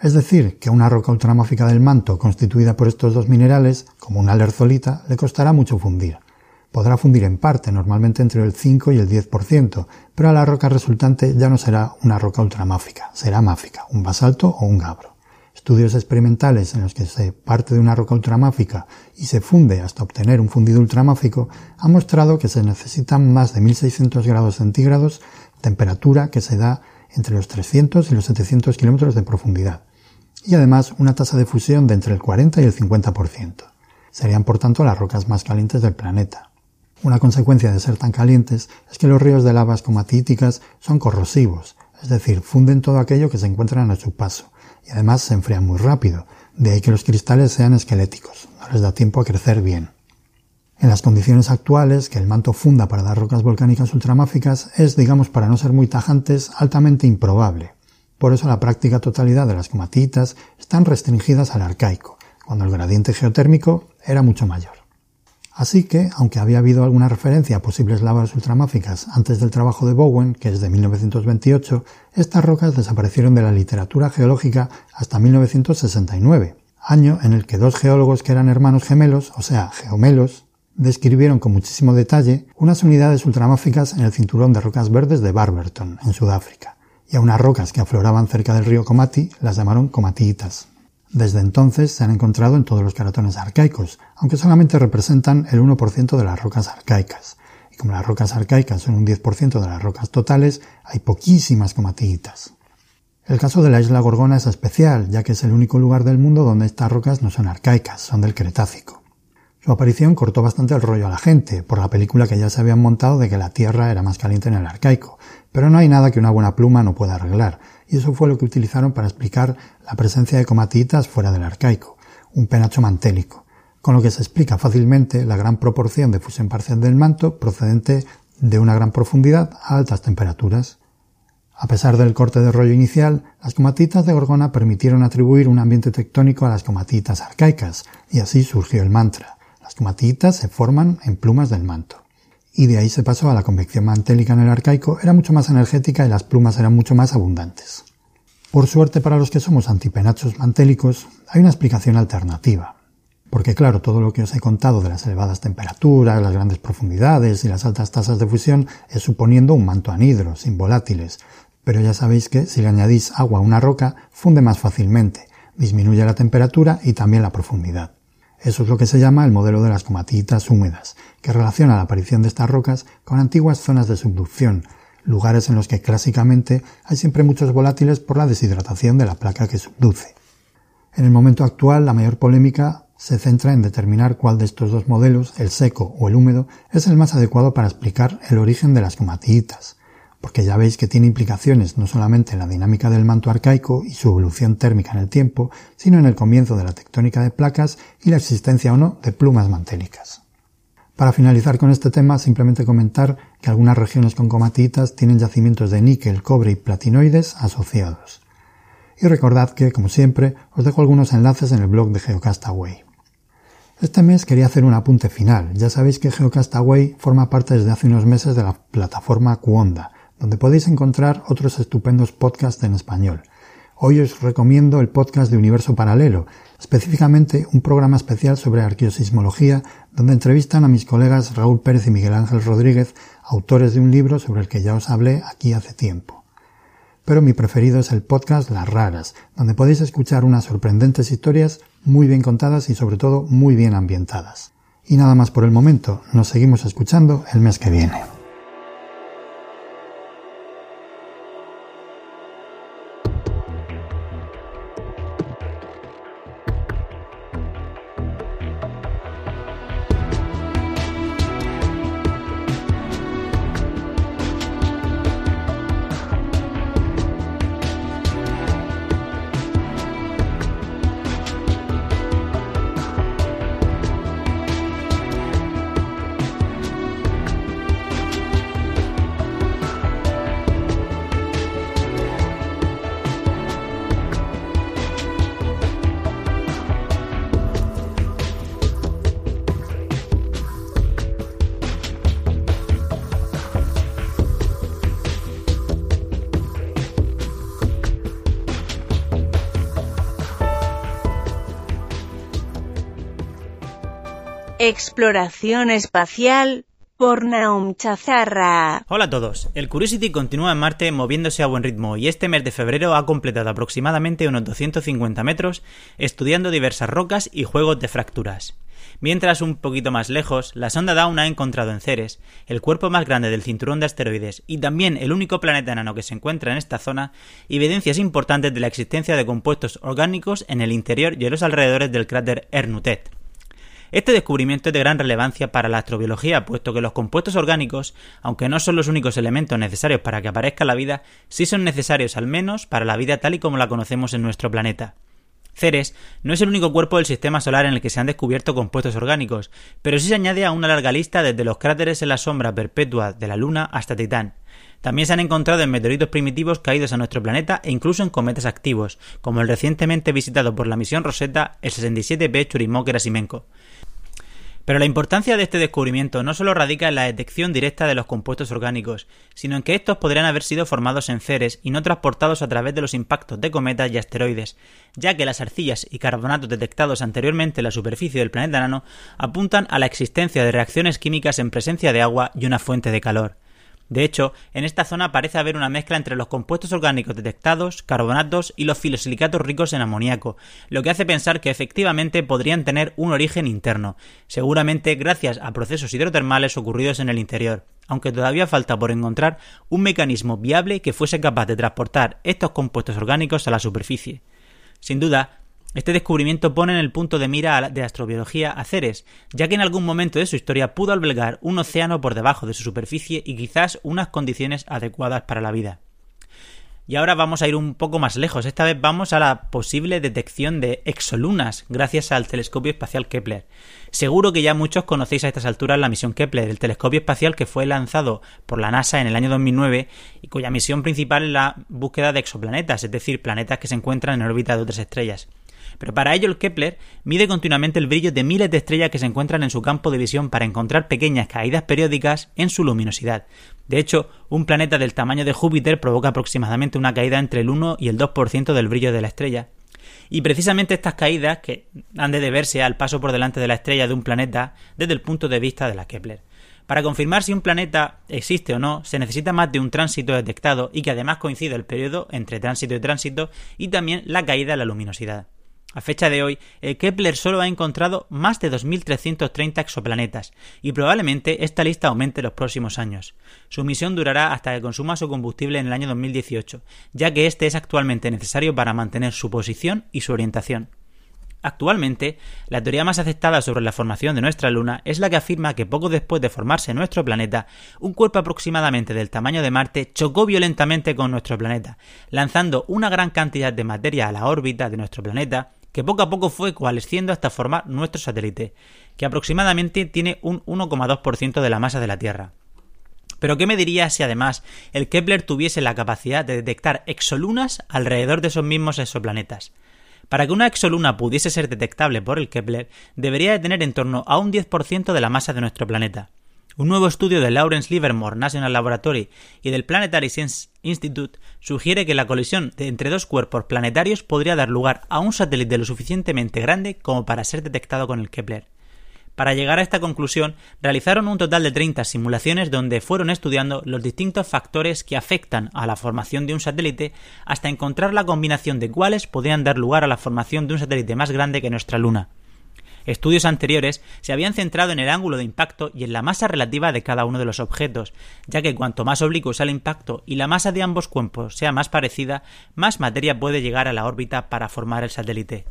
Es decir, que una roca ultramáfica del manto constituida por estos dos minerales, como una lerzolita, le costará mucho fundir. Podrá fundir en parte, normalmente entre el 5 y el 10%, pero a la roca resultante ya no será una roca ultramáfica, será máfica, un basalto o un gabro. Estudios experimentales en los que se parte de una roca ultramáfica y se funde hasta obtener un fundido ultramáfico han mostrado que se necesitan más de 1600 grados centígrados, temperatura que se da entre los 300 y los 700 kilómetros de profundidad, y además una tasa de fusión de entre el 40 y el 50%. Serían por tanto las rocas más calientes del planeta. Una consecuencia de ser tan calientes es que los ríos de lavas comatíticas son corrosivos, es decir, funden todo aquello que se encuentra a su paso, y además se enfrían muy rápido, de ahí que los cristales sean esqueléticos, no les da tiempo a crecer bien. En las condiciones actuales, que el manto funda para dar rocas volcánicas ultramáficas es, digamos, para no ser muy tajantes, altamente improbable. Por eso la práctica totalidad de las comatitas están restringidas al arcaico, cuando el gradiente geotérmico era mucho mayor. Así que, aunque había habido alguna referencia a posibles lavas ultramáficas antes del trabajo de Bowen, que es de 1928, estas rocas desaparecieron de la literatura geológica hasta 1969, año en el que dos geólogos que eran hermanos gemelos, o sea, geomelos, describieron con muchísimo detalle unas unidades ultramáficas en el cinturón de rocas verdes de Barberton, en Sudáfrica, y a unas rocas que afloraban cerca del río Comati las llamaron comatiitas. Desde entonces se han encontrado en todos los caratones arcaicos, aunque solamente representan el 1% de las rocas arcaicas. Y como las rocas arcaicas son un 10% de las rocas totales, hay poquísimas comatiitas. El caso de la isla Gorgona es especial, ya que es el único lugar del mundo donde estas rocas no son arcaicas, son del Cretácico. Su aparición cortó bastante el rollo a la gente, por la película que ya se habían montado de que la Tierra era más caliente en el arcaico, pero no hay nada que una buena pluma no pueda arreglar, y eso fue lo que utilizaron para explicar la presencia de comatitas fuera del arcaico, un penacho mantélico, con lo que se explica fácilmente la gran proporción de fusión parcial del manto procedente de una gran profundidad a altas temperaturas. A pesar del corte de rollo inicial, las comatitas de Gorgona permitieron atribuir un ambiente tectónico a las comatitas arcaicas, y así surgió el mantra. Las comatitas se forman en plumas del manto. Y de ahí se pasó a la convección mantélica en el arcaico, era mucho más energética y las plumas eran mucho más abundantes. Por suerte para los que somos antipenachos mantélicos, hay una explicación alternativa. Porque claro, todo lo que os he contado de las elevadas temperaturas, las grandes profundidades y las altas tasas de fusión es suponiendo un manto anhidro, sin volátiles. Pero ya sabéis que si le añadís agua a una roca, funde más fácilmente, disminuye la temperatura y también la profundidad. Eso es lo que se llama el modelo de las comatitas húmedas, que relaciona la aparición de estas rocas con antiguas zonas de subducción, lugares en los que clásicamente hay siempre muchos volátiles por la deshidratación de la placa que subduce. En el momento actual, la mayor polémica se centra en determinar cuál de estos dos modelos, el seco o el húmedo, es el más adecuado para explicar el origen de las comatiitas, porque ya veis que tiene implicaciones no solamente en la dinámica del manto arcaico y su evolución térmica en el tiempo, sino en el comienzo de la tectónica de placas y la existencia o no de plumas mantélicas. Para finalizar con este tema, simplemente comentar que algunas regiones con comatiitas tienen yacimientos de níquel, cobre y platinoides asociados. Y recordad que, como siempre, os dejo algunos enlaces en el blog de Geocastaway. Este mes quería hacer un apunte final. Ya sabéis que Geocastaway forma parte desde hace unos meses de la plataforma Cuonda, donde podéis encontrar otros estupendos podcasts en español. Hoy os recomiendo el podcast de Universo Paralelo, específicamente un programa especial sobre arqueosismología, donde entrevistan a mis colegas Raúl Pérez y Miguel Ángel Rodríguez, autores de un libro sobre el que ya os hablé aquí hace tiempo. Pero mi preferido es el podcast Las Raras, donde podéis escuchar unas sorprendentes historias muy bien contadas y sobre todo muy bien ambientadas. Y nada más por el momento, nos seguimos escuchando el mes que viene. Exploración espacial por Naum Chazarra. Hola a todos. El Curiosity continúa en Marte moviéndose a buen ritmo y este mes de febrero ha completado aproximadamente unos 250 metros estudiando diversas rocas y juegos de fracturas. Mientras un poquito más lejos, la sonda Dawn ha encontrado en Ceres, el cuerpo más grande del cinturón de asteroides y también el único planeta enano que se encuentra en esta zona, evidencias importantes de la existencia de compuestos orgánicos en el interior y en los alrededores del cráter Ernutet. Este descubrimiento es de gran relevancia para la astrobiología, puesto que los compuestos orgánicos, aunque no son los únicos elementos necesarios para que aparezca la vida, sí son necesarios al menos para la vida tal y como la conocemos en nuestro planeta. Ceres no es el único cuerpo del sistema solar en el que se han descubierto compuestos orgánicos, pero sí se añade a una larga lista desde los cráteres en la sombra perpetua de la Luna hasta Titán. También se han encontrado en meteoritos primitivos caídos a nuestro planeta e incluso en cometas activos, como el recientemente visitado por la misión Rosetta el 67P Churyumov-Gerasimenko. Pero la importancia de este descubrimiento no solo radica en la detección directa de los compuestos orgánicos, sino en que estos podrían haber sido formados en Ceres y no transportados a través de los impactos de cometas y asteroides, ya que las arcillas y carbonatos detectados anteriormente en la superficie del planeta nano apuntan a la existencia de reacciones químicas en presencia de agua y una fuente de calor. De hecho, en esta zona parece haber una mezcla entre los compuestos orgánicos detectados, carbonatos y los filosilicatos ricos en amoníaco, lo que hace pensar que efectivamente podrían tener un origen interno, seguramente gracias a procesos hidrotermales ocurridos en el interior, aunque todavía falta por encontrar un mecanismo viable que fuese capaz de transportar estos compuestos orgánicos a la superficie. Sin duda, este descubrimiento pone en el punto de mira de astrobiología a Ceres, ya que en algún momento de su historia pudo albergar un océano por debajo de su superficie y quizás unas condiciones adecuadas para la vida. Y ahora vamos a ir un poco más lejos. Esta vez vamos a la posible detección de exolunas gracias al telescopio espacial Kepler. Seguro que ya muchos conocéis a estas alturas la misión Kepler, el telescopio espacial que fue lanzado por la NASA en el año 2009 y cuya misión principal es la búsqueda de exoplanetas, es decir, planetas que se encuentran en órbita de otras estrellas. Pero para ello el Kepler mide continuamente el brillo de miles de estrellas que se encuentran en su campo de visión para encontrar pequeñas caídas periódicas en su luminosidad. De hecho, un planeta del tamaño de Júpiter provoca aproximadamente una caída entre el 1 y el 2% del brillo de la estrella. Y precisamente estas caídas que han de deberse al paso por delante de la estrella de un planeta desde el punto de vista de la Kepler. Para confirmar si un planeta existe o no, se necesita más de un tránsito detectado y que además coincida el periodo entre tránsito y tránsito y también la caída de la luminosidad. A fecha de hoy, Kepler solo ha encontrado más de 2.330 exoplanetas y probablemente esta lista aumente en los próximos años. Su misión durará hasta que consuma su combustible en el año 2018, ya que este es actualmente necesario para mantener su posición y su orientación. Actualmente, la teoría más aceptada sobre la formación de nuestra Luna es la que afirma que poco después de formarse nuestro planeta, un cuerpo aproximadamente del tamaño de Marte chocó violentamente con nuestro planeta, lanzando una gran cantidad de materia a la órbita de nuestro planeta, que poco a poco fue coalesciendo hasta formar nuestro satélite, que aproximadamente tiene un 1,2% de la masa de la Tierra. Pero ¿qué me diría si además el Kepler tuviese la capacidad de detectar exolunas alrededor de esos mismos exoplanetas? Para que una exoluna pudiese ser detectable por el Kepler, debería de tener en torno a un 10% de la masa de nuestro planeta. Un nuevo estudio de Lawrence Livermore National Laboratory y del Planetary Science Institute sugiere que la colisión entre dos cuerpos planetarios podría dar lugar a un satélite lo suficientemente grande como para ser detectado con el Kepler. Para llegar a esta conclusión, realizaron un total de 30 simulaciones donde fueron estudiando los distintos factores que afectan a la formación de un satélite hasta encontrar la combinación de cuáles podrían dar lugar a la formación de un satélite más grande que nuestra Luna. Estudios anteriores se habían centrado en el ángulo de impacto y en la masa relativa de cada uno de los objetos, ya que cuanto más oblicuo sea el impacto y la masa de ambos cuerpos sea más parecida, más materia puede llegar a la órbita para formar el satélite.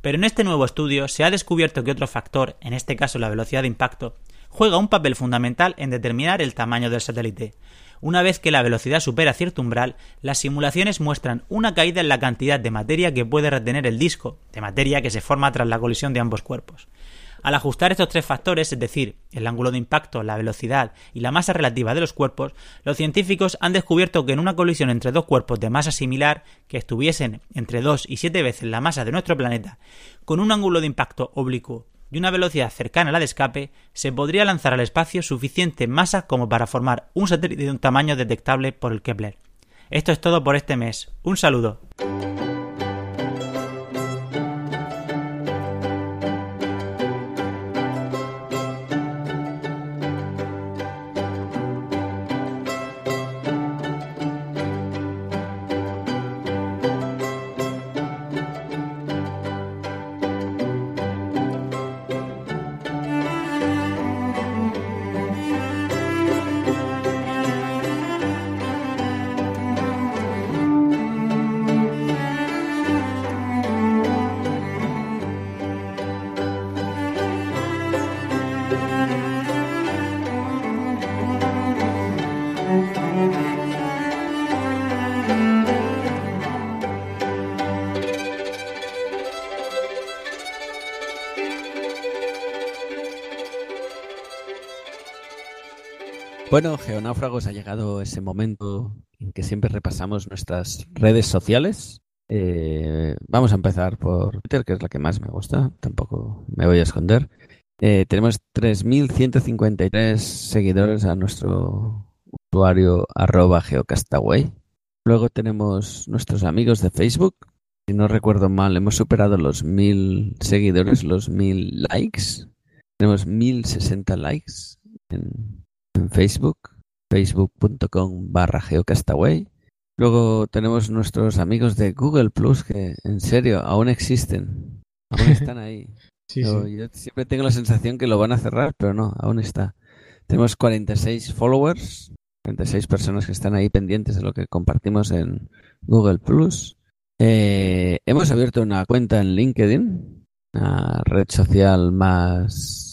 Pero en este nuevo estudio se ha descubierto que otro factor, en este caso la velocidad de impacto, juega un papel fundamental en determinar el tamaño del satélite. Una vez que la velocidad supera cierto umbral, las simulaciones muestran una caída en la cantidad de materia que puede retener el disco, de materia que se forma tras la colisión de ambos cuerpos. Al ajustar estos tres factores, es decir, el ángulo de impacto, la velocidad y la masa relativa de los cuerpos, los científicos han descubierto que en una colisión entre dos cuerpos de masa similar, que estuviesen entre 2 y 7 veces la masa de nuestro planeta, con un ángulo de impacto oblicuo y una velocidad cercana a la de escape, se podría lanzar al espacio suficiente masa como para formar un satélite de un tamaño detectable por el Kepler. Esto es todo por este mes. Un saludo. Bueno, geonáufragos, ha llegado ese momento en que siempre repasamos nuestras redes sociales. Eh, vamos a empezar por Twitter, que es la que más me gusta, tampoco me voy a esconder. Eh, tenemos 3.153 seguidores a nuestro usuario arroba geocastaway. Luego tenemos nuestros amigos de Facebook. Si no recuerdo mal, hemos superado los 1.000 seguidores, los 1.000 likes. Tenemos 1.060 likes en Facebook, facebook.com barra geocastaway. Luego tenemos nuestros amigos de Google Plus que en serio aún existen, aún están ahí. Yo siempre tengo la sensación que lo van a cerrar, pero no, aún está. Tenemos 46 followers, 46 personas que están ahí pendientes de lo que compartimos en Google Plus. Eh, hemos abierto una cuenta en LinkedIn, una red social más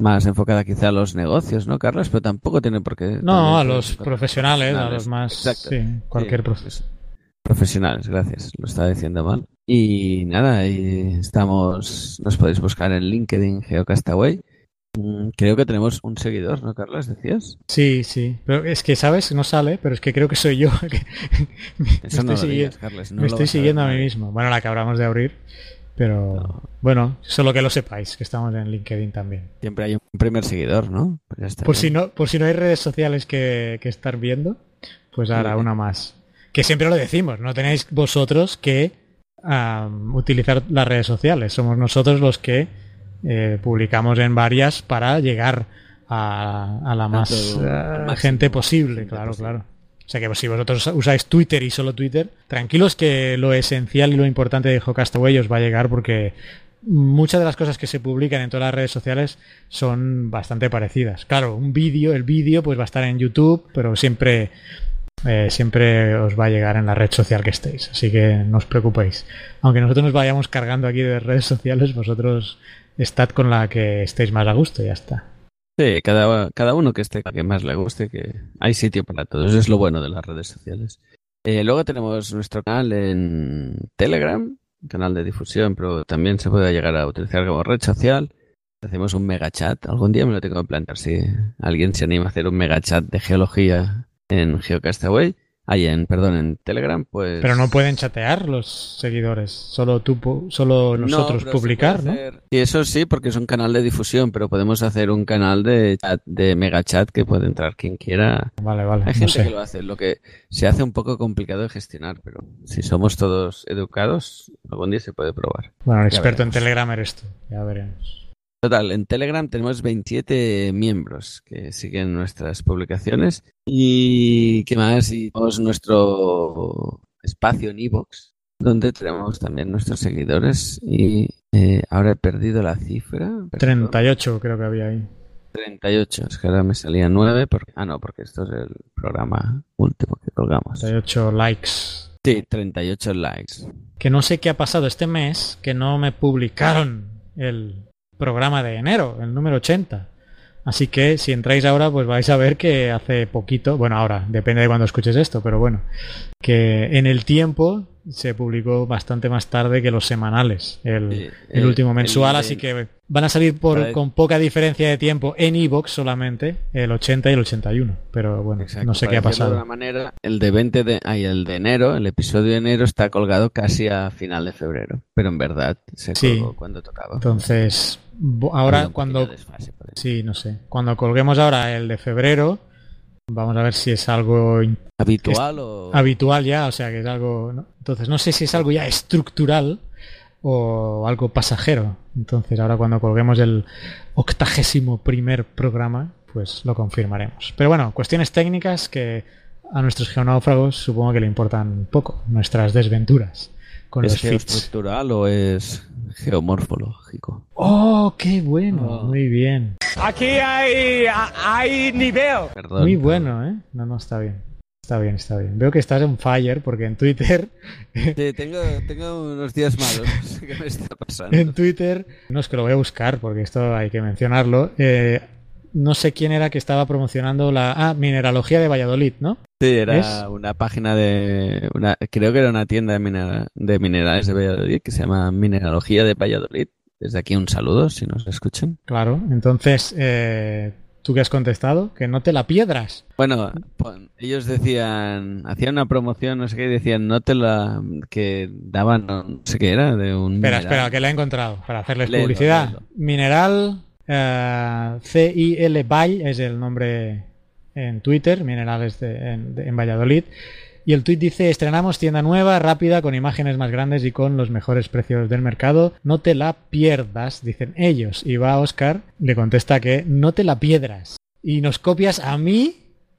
más enfocada quizá a los negocios, ¿no, Carlos? Pero tampoco tiene por qué. No, a los profesionales, a los más. Sí, cualquier profesión. Profesionales, gracias. Lo estaba diciendo mal. Y nada, y estamos. Nos podéis buscar en LinkedIn Geocastaway. Mm, creo que tenemos un seguidor, ¿no, Carlos? ¿Decías? Sí, sí. Pero es que, ¿sabes? No sale, pero es que creo que soy yo. me Eso estoy, no siguiendo, Carlos, me estoy siguiendo a, mí mismo. Bueno, la que acabamos de abrir. Pero bueno, solo que lo sepáis, que estamos en LinkedIn también. Siempre hay un primer seguidor, ¿no? Pues Por bien. si no, por si no hay redes sociales que, que estar viendo, pues ahora una más. Que siempre lo decimos, no tenéis vosotros que am, utilizar las redes sociales. Somos nosotros los que eh, publicamos en varias para llegar a, a la más Tanto eh, gente posible, claro, claro. O sea que si vosotros usáis Twitter y solo Twitter, tranquilos que lo esencial y lo importante de Hocastaway os va a llegar porque muchas de las cosas que se publican en todas las redes sociales son bastante parecidas. Claro, un vídeo, el vídeo pues va a estar en YouTube, pero siempre eh, siempre os va a llegar en la red social que estéis, así que no os preocupéis. Aunque nosotros nos vayamos cargando aquí de redes sociales, vosotros estad con la que estéis más a gusto y ya está. Sí, cada, cada uno que esté, que más le guste, que hay sitio para todos. Es lo bueno de las redes sociales. Eh, luego tenemos nuestro canal en Telegram, canal de difusión, pero también se puede llegar a utilizar como red social. Hacemos un mega chat. Algún día me lo tengo que plantear si alguien se anima a hacer un mega chat de geología en Geocastaway. Ahí en, perdón, en Telegram, pues... Pero no pueden chatear los seguidores, solo tú, solo nosotros publicar, ¿no? hacer- Y eso sí, porque es un canal de difusión, pero podemos hacer un canal de chat, de mega chat que puede entrar quien quiera. Vale, vale, Hay no gente sé. que lo hace, lo que se hace un poco complicado de gestionar, pero si somos todos educados, algún día se puede probar. Bueno, el experto en. Telegram eres tú, ya veremos. Total, en Telegram tenemos 27 miembros que siguen nuestras publicaciones. ¿Y qué más? Y tenemos nuestro espacio en Evox, donde tenemos también nuestros seguidores. Y eh, ahora he perdido la cifra. perdón. 38 creo que había ahí. 38, es que ahora me salía 9. Porque... Ah, no, porque esto es el programa último que colgamos. 38 likes. Sí, 38 likes. Que no sé qué ha pasado este mes, que no me publicaron el programa de enero, el número 80. Así que si entráis ahora, pues vais a ver que hace poquito, bueno, ahora, depende de cuando escuches esto, pero bueno, que en el tiempo se publicó bastante más tarde que los semanales, el, el último mensual, el- así que van a salir por, con poca diferencia de tiempo en iVoox solamente, el 80 y el 81. Pero bueno, no sé qué ha decirlo de pasado. una manera, el de 20 de, ay, el de enero, el episodio de enero está colgado casi a final de febrero, pero en verdad se Sí. colgó cuando tocaba. Entonces, ahora cuando... desfase. Sí, no sé. Cuando colguemos ahora el de febrero, vamos a ver si es algo habitual es- o habitual ya, o sea que es algo... ¿no? Entonces, no sé si es algo ya estructural o algo pasajero. Entonces, ahora cuando colguemos el octagésimo primer programa, pues lo confirmaremos. Pero bueno, cuestiones técnicas que a nuestros geonáufragos supongo que le importan poco, nuestras desventuras con es geoestructural o es geomorfológico. Oh, qué bueno, Oh. muy bien. Aquí hay, hay nivel. Perdón. Muy bueno, ¿eh? No, no, está bien. Está bien, está bien. Veo que estás en fire porque en Twitter, Sí, tengo, tengo unos días malos. No sé qué me está pasando. en Twitter, no es que lo voy a buscar porque esto hay que mencionarlo. eh, no sé quién era que estaba promocionando la ah, mineralogía de Valladolid, ¿no? Sí, era ¿Es? una página de. Una, creo que era una tienda de, minera- de minerales de Valladolid que se llama Mineralogía de Valladolid. Desde aquí un saludo si nos escuchan. Claro. Entonces, eh, ¿tú qué has contestado? Que no te la piedras. Bueno, ellos decían, hacían una promoción, no sé qué, y decían, no te la, que daban, no, sé qué era, de un Espera, mineral. espera, que la he encontrado para hacerles publicidad. Mineral eh, CIL Val es el nombre en Twitter, Minerales de- en, de- en Valladolid. Y el tweet dice, estrenamos tienda nueva, rápida, con imágenes más grandes y con los mejores precios del mercado. No te la pierdas, dicen ellos. Y va Oscar, le contesta que no te la piedras. Y nos copias a mí,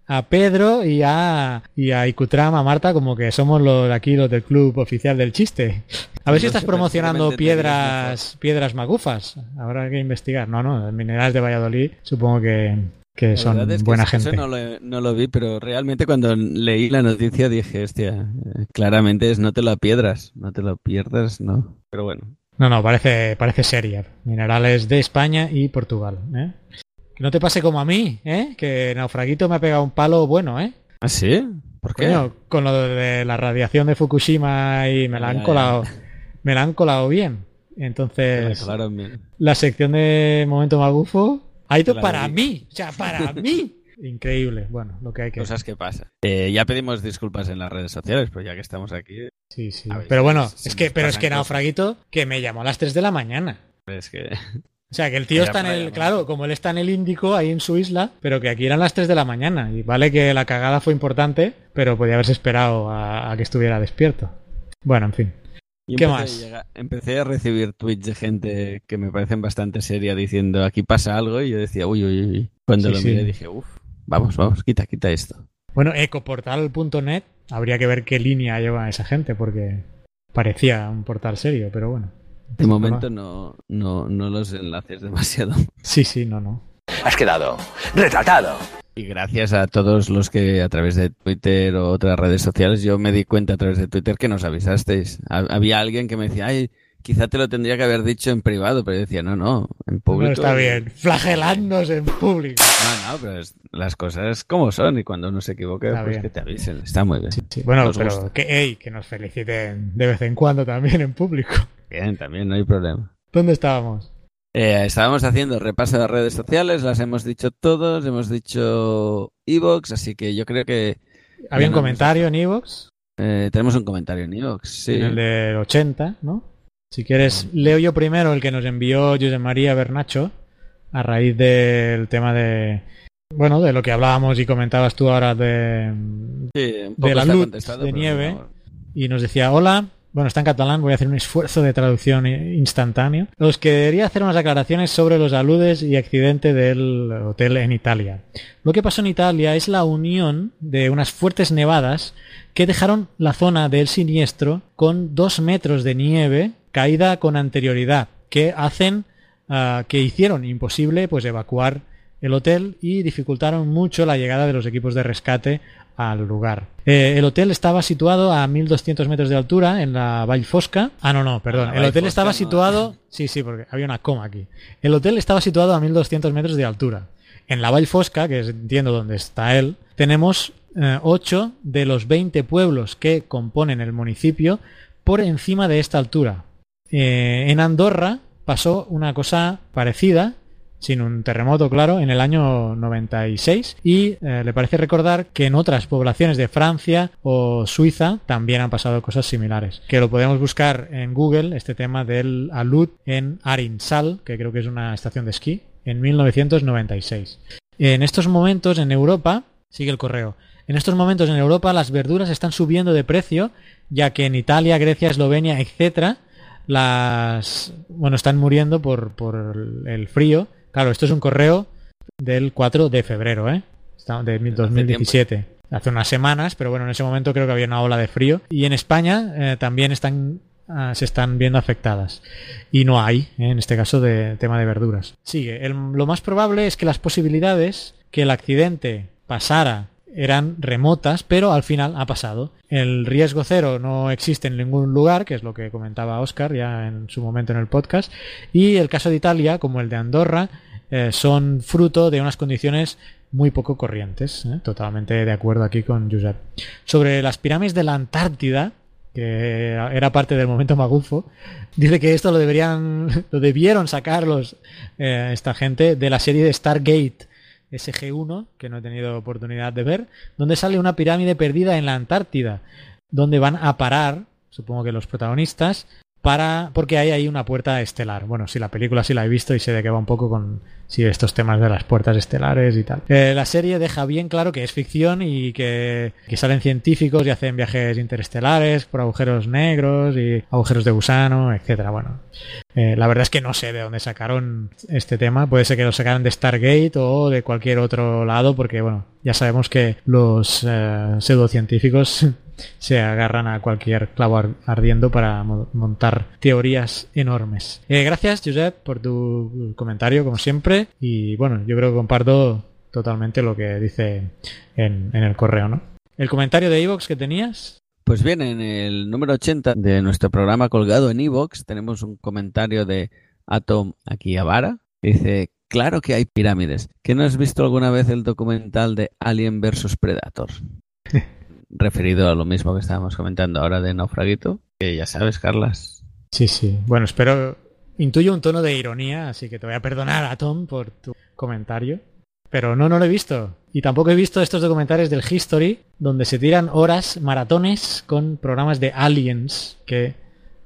a Pedro y a, y a Icutram, a Marta, como que somos los aquí los del club oficial del chiste. A ver si estás promocionando piedras, piedras magufas. Habrá que investigar. No, no, minerales de Valladolid supongo que, que son verdad es que buena eso- gente. Eso no lo, no lo vi, pero realmente cuando leí la noticia dije, hostia, eh, claramente es no te la piedras, no te lo pierdas, no. Pero bueno, No, no, parece, parece seria. Minerales de España y Portugal. ¿eh? Que no te pase como a mí, ¿eh? que Naufraguito me ha pegado un palo bueno, ¿eh? ¿ah, sí? ¿Por qué? Coño, con lo de la radiación de Fukushima y me la han colado, me la han colado bien. Entonces, la sección de Momento Magufo ha ido para mí, o sea, para mí. Increíble. Bueno, lo que hay que... Cosas que pasan. Eh, ya pedimos disculpas en las redes sociales, pero ya que estamos aquí... Sí, sí. ver Pero bueno, si es que, pero es que. Naufraguito, que me llamó a las 3 de la mañana. Es que... O sea, que el tío Era está en el, claro, como él está en el Índico, ahí en su isla, pero que aquí eran las 3 de la mañana. Y vale que la cagada fue importante, pero podía haberse esperado a, a que estuviera despierto. Bueno, en fin. Y ¿Qué empecé más? a llegar- empecé a recibir tweets de gente que me parecen bastante seria diciendo aquí pasa algo y yo decía uy, uy, uy. Cuando Sí, lo sí. miré dije, uff, vamos, vamos, quita, quita esto. Bueno, ecoportal.net, habría que ver qué línea lleva esa gente, porque parecía un portal serio, pero bueno. De momento no, no, no los enlaces demasiado. Sí, sí, no, no. Has quedado retratado. Y gracias a todos los que a través de Twitter o otras redes sociales, yo me di cuenta a través de Twitter que nos avisasteis. Ha- Había alguien que me decía, ay, quizá te lo tendría que haber dicho en privado, pero yo decía, no, no, en público. No está bien. Flagelarnos en público. No, no, pero es- las cosas como son y cuando uno se equivoca, Está pues bien. que te avisen. Está muy bien. Sí, bueno, Nos pero gusta. que, ey, que nos feliciten de vez en cuando también en público. Bien, también no hay problema. ¿Dónde estábamos? Eh, estábamos haciendo repaso de redes sociales, las hemos dicho todos, hemos dicho Evox, así que yo creo que Había un no comentario en Evox, eh, tenemos un comentario en Evox, sí. en el del 80, ¿no? Si quieres, leo yo primero el que nos envió José María Bernacho a raíz del tema de. Bueno, de lo que hablábamos y comentabas tú ahora de, Sí, un poco de la luz de nieve. Y nos decía: Hola, bueno, está en catalán, voy a hacer un esfuerzo de traducción instantáneo. Os quería hacer unas aclaraciones sobre los aludes y accidente del hotel en Italia. Lo que pasó en Italia es la unión de unas fuertes nevadas que dejaron la zona del siniestro con dos metros de nieve caída con anterioridad, que hacen ah, que hicieron imposible pues evacuar el hotel y dificultaron mucho la llegada de los equipos de rescate al lugar. Eh, el hotel estaba situado a 1200 metros de altura en la Vall Fosca. Ah, no, no, perdón. El hotel estaba situado. Sí, sí, porque había una coma aquí. El hotel estaba situado a 1200 metros de altura. En la Vall Fosca, que es, entiendo dónde está él, tenemos eh, 8 de los 20 pueblos que componen el municipio por encima de esta altura. Eh, en Andorra pasó una cosa parecida, sin un terremoto, claro, en el año 96 y eh, le parece recordar que en otras poblaciones de Francia o Suiza también han pasado cosas similares. Que lo podemos buscar en Google, este tema del alud en Arinsal, que creo que es una estación de esquí, en 1996. En estos momentos en Europa, sigue el correo, en estos momentos en Europa las verduras están subiendo de precio, ya que en Italia, Grecia, Eslovenia, etcétera, las bueno están muriendo por, por el frío. Claro, esto es un correo del 4 de febrero, ¿eh? De 2017. Hace unas semanas, pero bueno, en ese momento creo que había una ola de frío. Y en España eh, también están ah, se están viendo afectadas. Y no hay, ¿eh? en este caso, de tema de verduras. Sigue. El- lo más probable es que las posibilidades que el accidente pasara eran remotas, pero al final ha pasado. El riesgo cero no existe en ningún lugar, que es lo que comentaba Oscar ya en su momento en el podcast. Y el caso de Italia, como el de Andorra, eh, son fruto de unas condiciones muy poco corrientes. ¿eh? Totalmente de acuerdo aquí con Josep. Sobre las pirámides de la Antártida, que era parte del momento magufo, dice que esto lo deberían, lo debieron sacar los, eh, esta gente de la serie de Stargate SG1, que no he tenido oportunidad de ver, donde sale una pirámide perdida en la Antártida, donde van a parar, supongo que los protagonistas, para porque hay ahí una puerta estelar. Bueno, sí, la película sí la he visto y sé de qué va un poco con sí, estos temas de las puertas estelares y tal. Eh, la serie deja bien claro que es ficción y que, que salen científicos y hacen viajes interestelares por agujeros negros y agujeros de gusano, etcétera. Bueno, eh, la verdad es que no sé de dónde sacaron este tema. Puede ser que lo sacaran de Stargate o de cualquier otro lado, porque bueno, ya sabemos que los eh, pseudocientíficos se agarran a cualquier clavo ar- ardiendo para mo- montar teorías enormes. Eh, gracias, Josep, por tu comentario, como siempre. Y bueno, yo creo que comparto totalmente lo que dice en, en el correo, ¿no? El comentario de Evox que tenías. Pues bien, en el número 80 de nuestro programa colgado en Evox tenemos un comentario de Atom Akihabara. que Dice, claro que hay pirámides. ¿Que no has visto alguna vez el documental de Alien vs Predator? Referido a lo mismo que estábamos comentando ahora de Naufraguito. Que ya sabes, Carlas. Sí, sí. Bueno, espero. Intuyo un tono de ironía, así que te voy a perdonar a Tom por tu comentario. Pero no, no lo he visto. Y tampoco he visto estos documentales del History donde se tiran horas, maratones con programas de aliens que,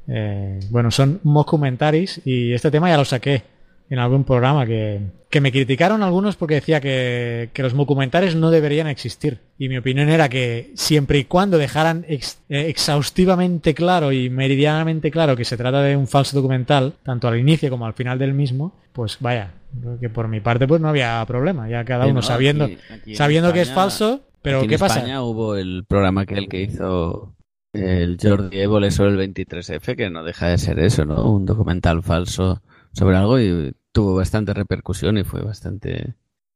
eh, bueno, son mockumentaries y este tema ya lo saqué en algún programa que, que me criticaron algunos porque decía que, que los mockumentaries no deberían existir. Y mi opinión era que siempre y cuando dejaran ex- eh, exhaustivamente claro y meridianamente claro que se trata de un falso documental, tanto al inicio como al final del mismo, pues vaya, que por mi parte pues no había problema, ya cada uno no, sabiendo, aquí- aquí en sabiendo que es falso, pero Aquí en ¿qué pasa? España hubo el programa aquel que hizo el Jordi Évole sobre el 23F, que no deja de ser eso, ¿no? Un documental falso sobre algo y tuvo bastante repercusión y fue bastante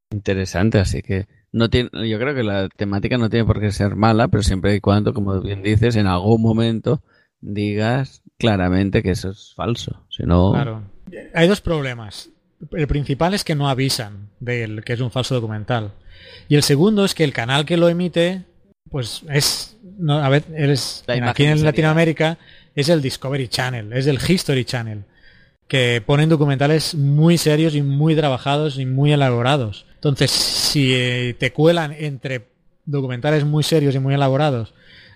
interesante, así que no tiene, yo creo que la temática no tiene por qué ser mala, pero siempre y cuando, como bien dices, en algún momento digas claramente que eso es falso, si no Claro. Hay dos problemas. El principal es que no avisan del que es un falso documental. Y el segundo es que el canal que lo emite, pues es, no, a ver, es, aquí en Latinoamérica es el Discovery Channel, es el History Channel, que ponen documentales muy serios y muy trabajados y muy elaborados. Entonces, si eh, te cuelan entre documentales muy serios y muy elaborados,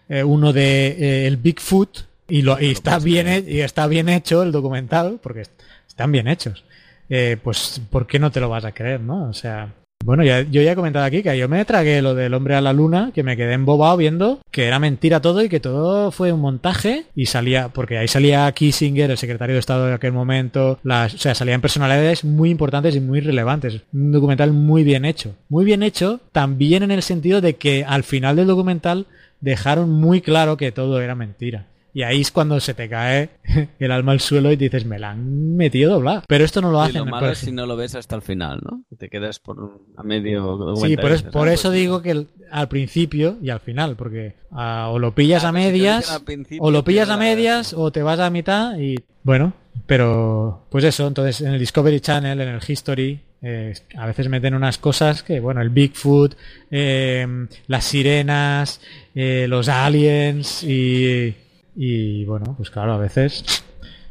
eh, uno de eh, el Bigfoot y, lo, y está bien y está bien hecho el documental porque est- están bien hechos eh, pues ¿por qué no te lo vas a creer no o sea bueno yo ya he comentado aquí que yo me tragué lo del hombre a la luna que me quedé embobado viendo que era mentira todo y que todo fue un montaje y salía porque ahí salía Kissinger el secretario de Estado de aquel momento o sea salían personalidades muy importantes y muy relevantes un documental muy bien hecho muy bien hecho también en el sentido de que al final del documental dejaron muy claro que todo era mentira. Y ahí es cuando se te cae el alma al suelo y dices, me la han metido doblada. Pero esto no lo Y hacen. lo por malo es si no lo ves hasta el final, ¿no? Te quedas por a medio Sí, por, y es- por "Ah, eso pues digo que el- al principio y al final, porque ah, o lo pillas a si te medias, o lo pillas a medias, o te vas a mitad y bueno, pero pues eso, entonces en el Discovery Channel, en el History, eh, a veces meten unas cosas que, bueno, el Bigfoot, eh, las sirenas, eh, los aliens y, y bueno, pues claro, a veces,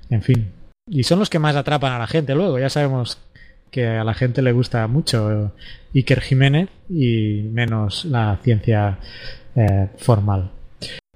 en fin. Y son los que más atrapan a la gente luego, ya sabemos que a la gente le gusta mucho Iker Jiménez y menos la ciencia eh, formal.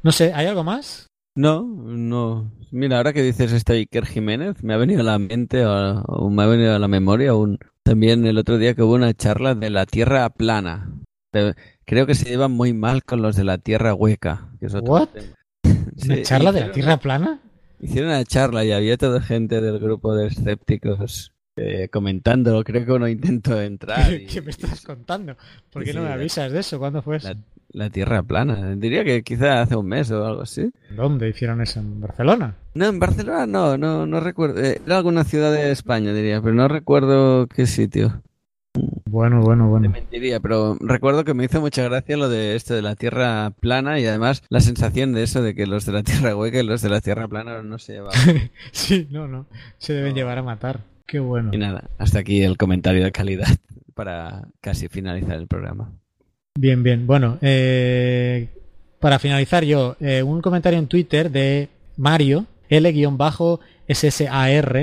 No sé, ¿hay algo más? No, no. Mira, ahora que dices este Iker Jiménez, me ha venido a la mente o, o me ha venido a la memoria un, también el otro día que hubo una charla de la Tierra plana. De- creo que se llevan muy mal con los de la Tierra hueca. Que es otro What? tema. ¿Una Sí, charla de la Tierra plana? Hicieron una charla y había toda gente del grupo de escépticos eh, comentándolo. Creo que uno intentó entrar. y- ¿Qué me estás contando? ¿Por Sí, qué no sí, me la- avisas de eso? ¿Cuándo fue eso? La, la Tierra plana. Diría que quizá hace un mes o algo así. ¿Dónde hicieron eso? ¿En Barcelona? No, en Barcelona no, no, no recuerdo. Eh, Era alguna ciudad de España, diría, pero no recuerdo qué sitio. Bueno, bueno, bueno. Mentiría, pero recuerdo que me hizo mucha gracia lo de esto de la Tierra plana y además la sensación de eso de que los de la Tierra hueca y los de la Tierra plana no se llevaban. sí, no, no. Se deben llevar a matar. Qué bueno. y nada, hasta aquí el comentario de calidad para casi finalizar el programa. Bien, bien. Bueno, eh, para finalizar yo, eh, un comentario en Twitter de Mario, L-SSAR,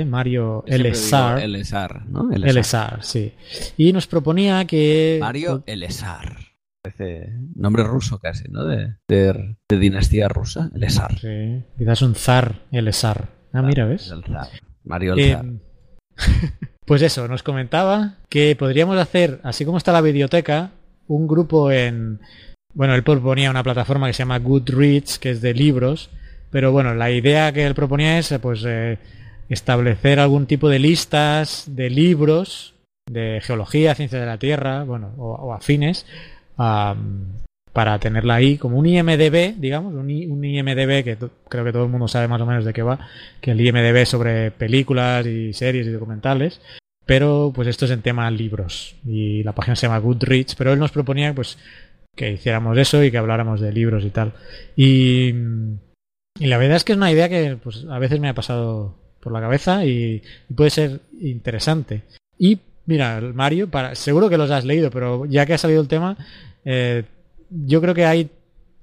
Mario Lsar. Elesar, ¿no? Lsar, sí. Y nos proponía que... Mario Elesar. Parece nombre ruso casi, ¿no? De, de, de dinastía rusa. Elesar. Sí, quizás un zar, Lsar. Ah, mira, ¿ves? El zar. Mario Eh, Elzar. pues eso, nos comentaba que podríamos hacer, así como está la biblioteca, un grupo en... Bueno, él proponía una plataforma que se llama Goodreads, que es de libros, pero bueno, la idea que él proponía es pues eh, establecer algún tipo de listas de libros de geología, ciencia de la Tierra, bueno, o, afines, am, para tenerla ahí como un IMDB, digamos, un, I- un IMDB que creo que todo el mundo sabe más o menos de qué va, que el IMDB sobre películas y series y documentales, pero pues esto es en tema libros y la página se llama Goodreads, pero él nos proponía pues que hiciéramos eso y que habláramos de libros y tal. Y, y la verdad es que es una idea que pues a veces me ha pasado por la cabeza y, puede ser interesante. Y mira, Mario, para, seguro que los has leído, pero ya que ha salido el tema, eh, yo creo que hay,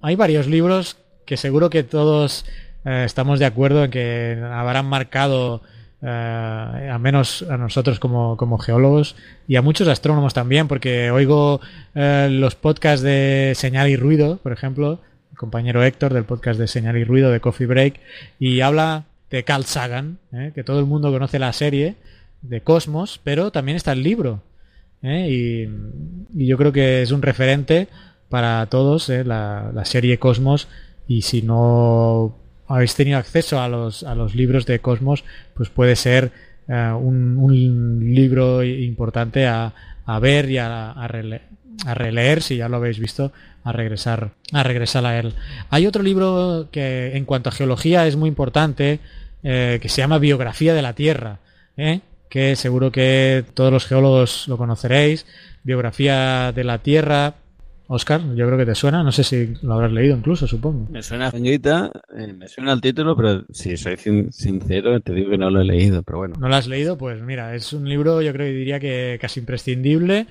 hay varios libros que seguro que todos eh, estamos de acuerdo en que habrán marcado eh, a menos a nosotros como, como, geólogos y a muchos astrónomos también, porque oigo eh, los podcasts de señal y ruido, por ejemplo, compañero Héctor del podcast de señal y ruido de Coffee Break, y habla de Carl Sagan, ¿eh? que todo el mundo conoce la serie de Cosmos, pero también está el libro. Y, y, yo creo que es un referente para todos la, la serie Cosmos y si no habéis tenido acceso a los, a los libros de Cosmos, pues puede ser uh, un, un, libro importante a, a ver y a, a, a, releer, si ya lo habéis visto, a regresar, a regresar a él. Hay otro libro que en cuanto a geología es muy importante, eh, que se llama Biografía de la Tierra, ¿eh? que seguro que todos los geólogos lo conoceréis. Biografía de la Tierra, Oscar, yo creo que te suena, no sé si lo habrás leído incluso, supongo. Me suena señorita, eh, me suena el título, pero si soy sincero, te digo que no lo he leído, pero bueno. ¿No lo has leído? Pues mira, es un libro yo creo que diría que casi imprescindible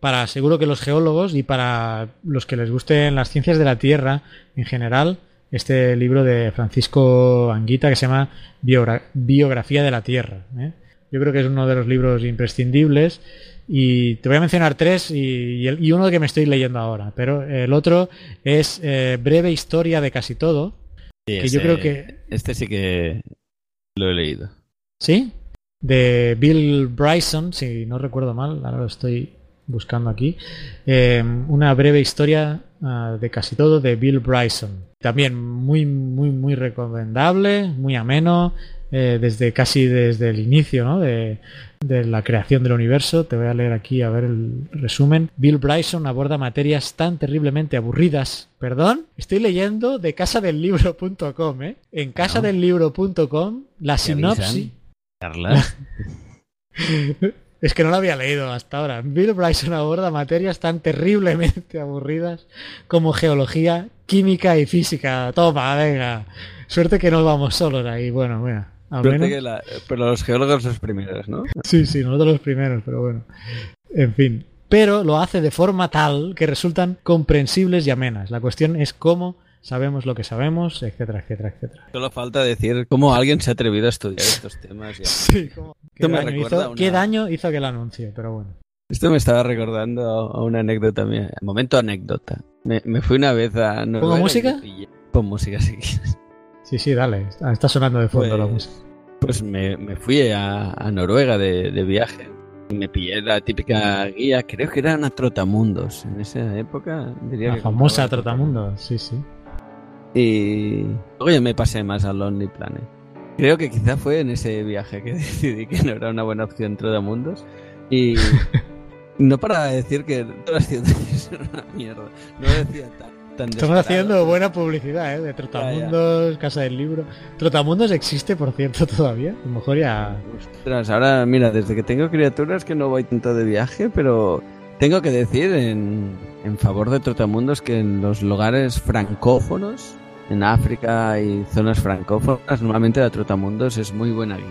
para seguro que los geólogos y para los que les gusten las ciencias de la Tierra en general, este libro de Francisco Anguita que se llama Biogra Biografía de la Tierra. ¿eh? Yo creo que es uno de los libros imprescindibles y te voy a mencionar tres y, y, el, y, uno que me estoy leyendo ahora, pero el otro es eh, Breve Historia de casi todo. Sí, que yo creo que... Este sí que lo he leído. ¿Sí? De Bill Bryson, si no recuerdo mal, ahora lo estoy buscando aquí. Eh, una breve historia uh, de casi todo de Bill Bryson. También muy, muy, muy recomendable, muy ameno, eh, desde casi desde el inicio ¿no? de, de, la creación del universo. Te voy a leer aquí a ver el resumen. Bill Bryson aborda materias tan terriblemente aburridas. Perdón, estoy leyendo de casadelibro.com, ¿eh? En casadelibro.com la sinopsis. Carla. Es que no lo había leído hasta ahora. Bill Bryson aborda materias tan terriblemente aburridas como geología, química y física. Toma, venga. Suerte que no vamos solos ahí. Bueno, mira. Al menos... que la... Pero los geólogos los primeros, ¿no? Sí, sí, nosotros los primeros, pero bueno. En fin. Pero lo hace de forma tal que resultan comprensibles y amenas. La cuestión es cómo sabemos lo que sabemos, etcétera, etcétera, etcétera. Solo falta decir cómo alguien se ha atrevido a estudiar estos temas. Sí. ¿Qué, daño hizo, una... ¿Qué daño hizo aquel anuncio? Pero bueno. Esto me estaba recordando a una anécdota mía. Momento anécdota. Me, me fui una vez a Noruega. ¿Pongo música? Pon música si quieres. Sí, sí, dale. Está sonando de fondo pues, la música. Pues me, me fui a, a Noruega de, de, viaje. Me pillé la típica guía, creo que era una Trotamundos. En esa época diría La que famosa Trotamundos, sí, sí. Y luego ya me pasé más al Lonely Planet. Creo que quizá fue en ese viaje que decidí que no era una buena opción Trotamundos. Y no para decir que todas las ciudades eran una mierda. No decía tal. Estamos haciendo buena publicidad, ¿eh? De Trotamundos, ya, ya. Casa del Libro. Trotamundos existe, por cierto, todavía. A lo mejor ya. Ostras, ahora, mira, desde que tengo criaturas que no voy tanto de viaje, pero tengo que decir en, en favor de Trotamundos que en los lugares francófonos, en África y zonas francófonas, normalmente la Trotamundos es muy buena guía.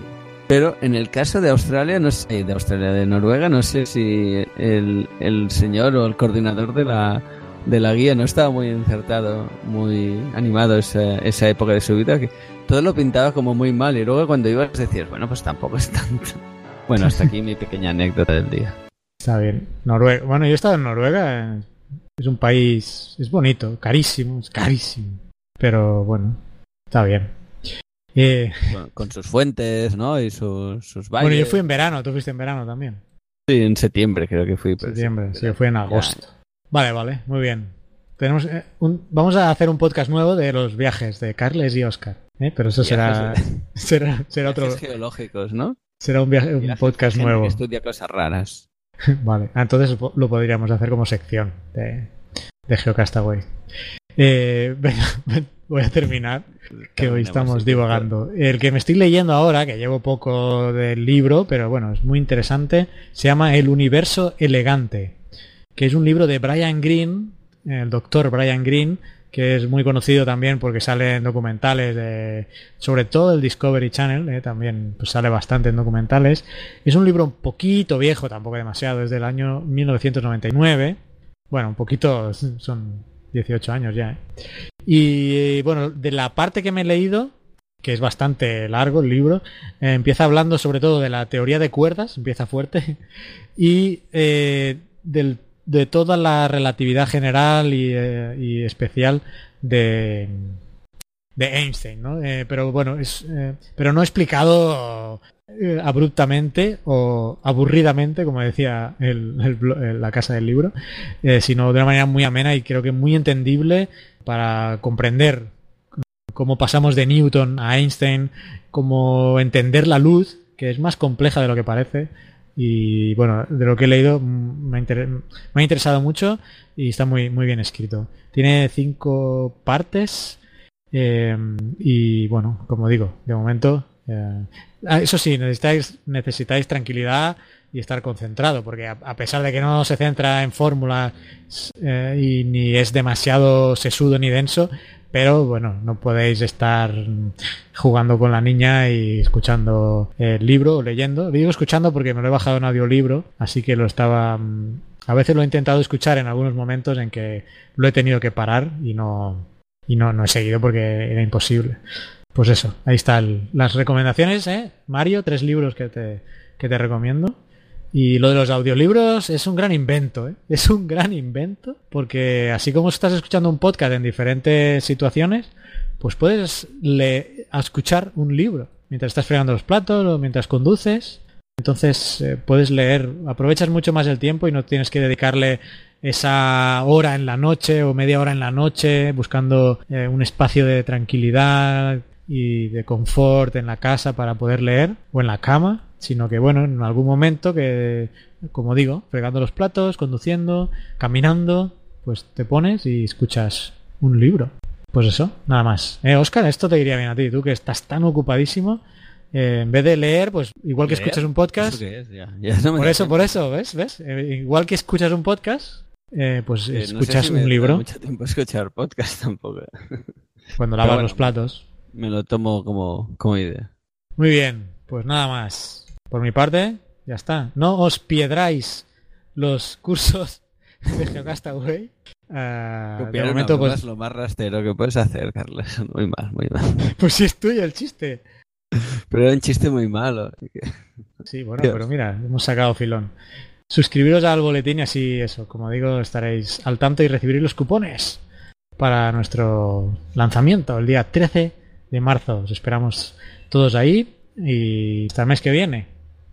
Pero en el caso de Australia, no sé, de Australia, de Noruega, no sé si el, el señor o el coordinador de la de la guía no estaba muy encertado, muy animado esa, esa época de su vida, que todo lo pintaba como muy mal y luego cuando ibas decías, bueno, pues tampoco es tanto. Bueno, hasta aquí mi pequeña anécdota del día. Está bien. Noruega. Bueno, yo he estado en Noruega. Es un país, es bonito, carísimo, es carísimo. Pero bueno, está bien. Eh... Con, con, sus fuentes, ¿no? Y sus, sus valles. Bueno, yo fui en verano, tú fuiste en verano también. Sí, en septiembre creo que fui. Septiembre, sí, yo fui en agosto. Ya. Vale, vale, muy bien. Tenemos eh, un, vamos a hacer un podcast nuevo de los viajes de Carles y Oscar. ¿eh? Pero eso será, será, será otro. geológicos, ¿no? Será un, viaje, un podcast nuevo. Que estudia cosas raras. vale, ah, entonces lo podríamos hacer como sección de, de Geocastaway. Eh, voy a terminar, que hoy estamos divagando. El que me estoy leyendo ahora, que llevo poco del libro, pero bueno, es muy interesante, se llama El universo elegante que es un libro de Brian Greene, el doctor Brian Greene, que es muy conocido también porque sale en documentales, de, sobre todo el Discovery Channel, eh, también pues sale bastante en documentales. Es un libro un poquito viejo, tampoco demasiado, es del año 1999. Bueno, un poquito, son 18 años ya. ¿eh? Y bueno, de la parte que me he leído, que es bastante largo el libro. Eh, empieza hablando sobre todo de la teoría de cuerdas, empieza fuerte, y eh, del- de toda la relatividad general y, eh, especial de, de Einstein, ¿no? Eh, pero bueno, es, eh, pero no explicado eh, abruptamente o aburridamente, como decía el- la casa del libro, sino de una manera muy amena y creo que muy entendible para comprender cómo pasamos de Newton a Einstein, cómo entender la luz, que es más compleja de lo que parece. Y bueno, de lo que he leído me ha, interesado mucho y está muy, muy bien escrito. Tiene cinco partes eh, y bueno, como digo, de momento... eh, ah, eso sí, necesitáis, necesitáis tranquilidad y estar concentrado, porque a, pesar de que no se centra en fórmulas eh, y ni es demasiado sesudo ni denso, pero bueno, no podéis estar jugando con la niña y escuchando el libro o leyendo. Digo escuchando porque me lo he bajado en audiolibro, así que lo estaba... mm, A veces lo he intentado escuchar en algunos momentos en que lo he tenido que parar y no, y no, no he seguido porque era imposible. Pues eso, ahí están las recomendaciones, ¿eh? Mario, tres libros que te, que te recomiendo. Y lo de los audiolibros es un gran invento, ¿eh? Es un gran invento porque así como estás escuchando un podcast en diferentes situaciones, pues puedes le a escuchar un libro mientras estás fregando los platos o mientras conduces. Entonces eh, puedes leer, aprovechas mucho más el tiempo y no tienes que dedicarle esa hora en la noche o media hora en la noche buscando eh, un espacio de tranquilidad y de confort en la casa para poder leer o en la cama, sino que bueno, en algún momento que, como digo, fregando los platos, conduciendo, caminando, pues te pones y escuchas un libro. Pues eso, nada más. Eh, Oscar, esto te iría bien a ti, tú que estás tan ocupadísimo. eh, en vez de leer, pues igual que ¿Leer? escuchas un podcast, ¿Eso qué es? Ya- ya no me por eso, por eso, ¿ves? ¿Ves? Eh, igual que escuchas un podcast, eh, pues no sé escuchas si un libro mucho tiempo escuchar podcast tampoco. cuando lavas bueno, los platos. Me lo tomo como, como idea. Muy bien, pues nada más. Por mi parte, ya está. No os piedráis los cursos de Geocastaway. Ah, de momento, pues, es lo más rastero que puedes hacer, Carlos. Muy mal, muy mal. pues sí es tuyo el chiste. Pero era un chiste muy malo. Sí, bueno, Dios. pero mira, hemos sacado filón. Suscribiros al boletín y así, eso, como digo, estaréis al tanto y recibiréis los cupones para nuestro lanzamiento el día 13 de marzo. Os esperamos todos ahí y hasta el mes que viene.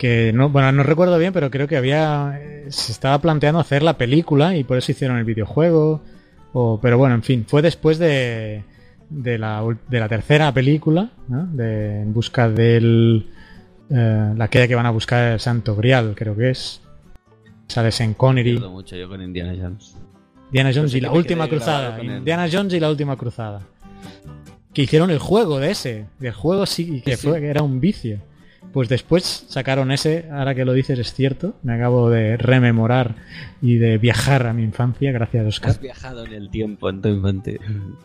Que no, bueno, no recuerdo bien, pero creo que había eh, se estaba planteando hacer la película y por eso hicieron el videojuego. O, pero bueno, en fin, fue después de, de, la, de la tercera película, ¿no? de En busca del eh, la aquella que van a buscar el Santo Grial, creo que es. Sale Sean Connery, mucho yo con Indiana Jones. Indiana Jones sí y la última cruzada. Indiana Jones y la última cruzada. Que hicieron el juego de ese. Del juego sí, que Sí, sí. fue, que era un vicio. Pues después sacaron ese, ahora que lo dices es cierto, me acabo de rememorar y de viajar a mi infancia, gracias Oscar. Has viajado en el tiempo en tu infancia.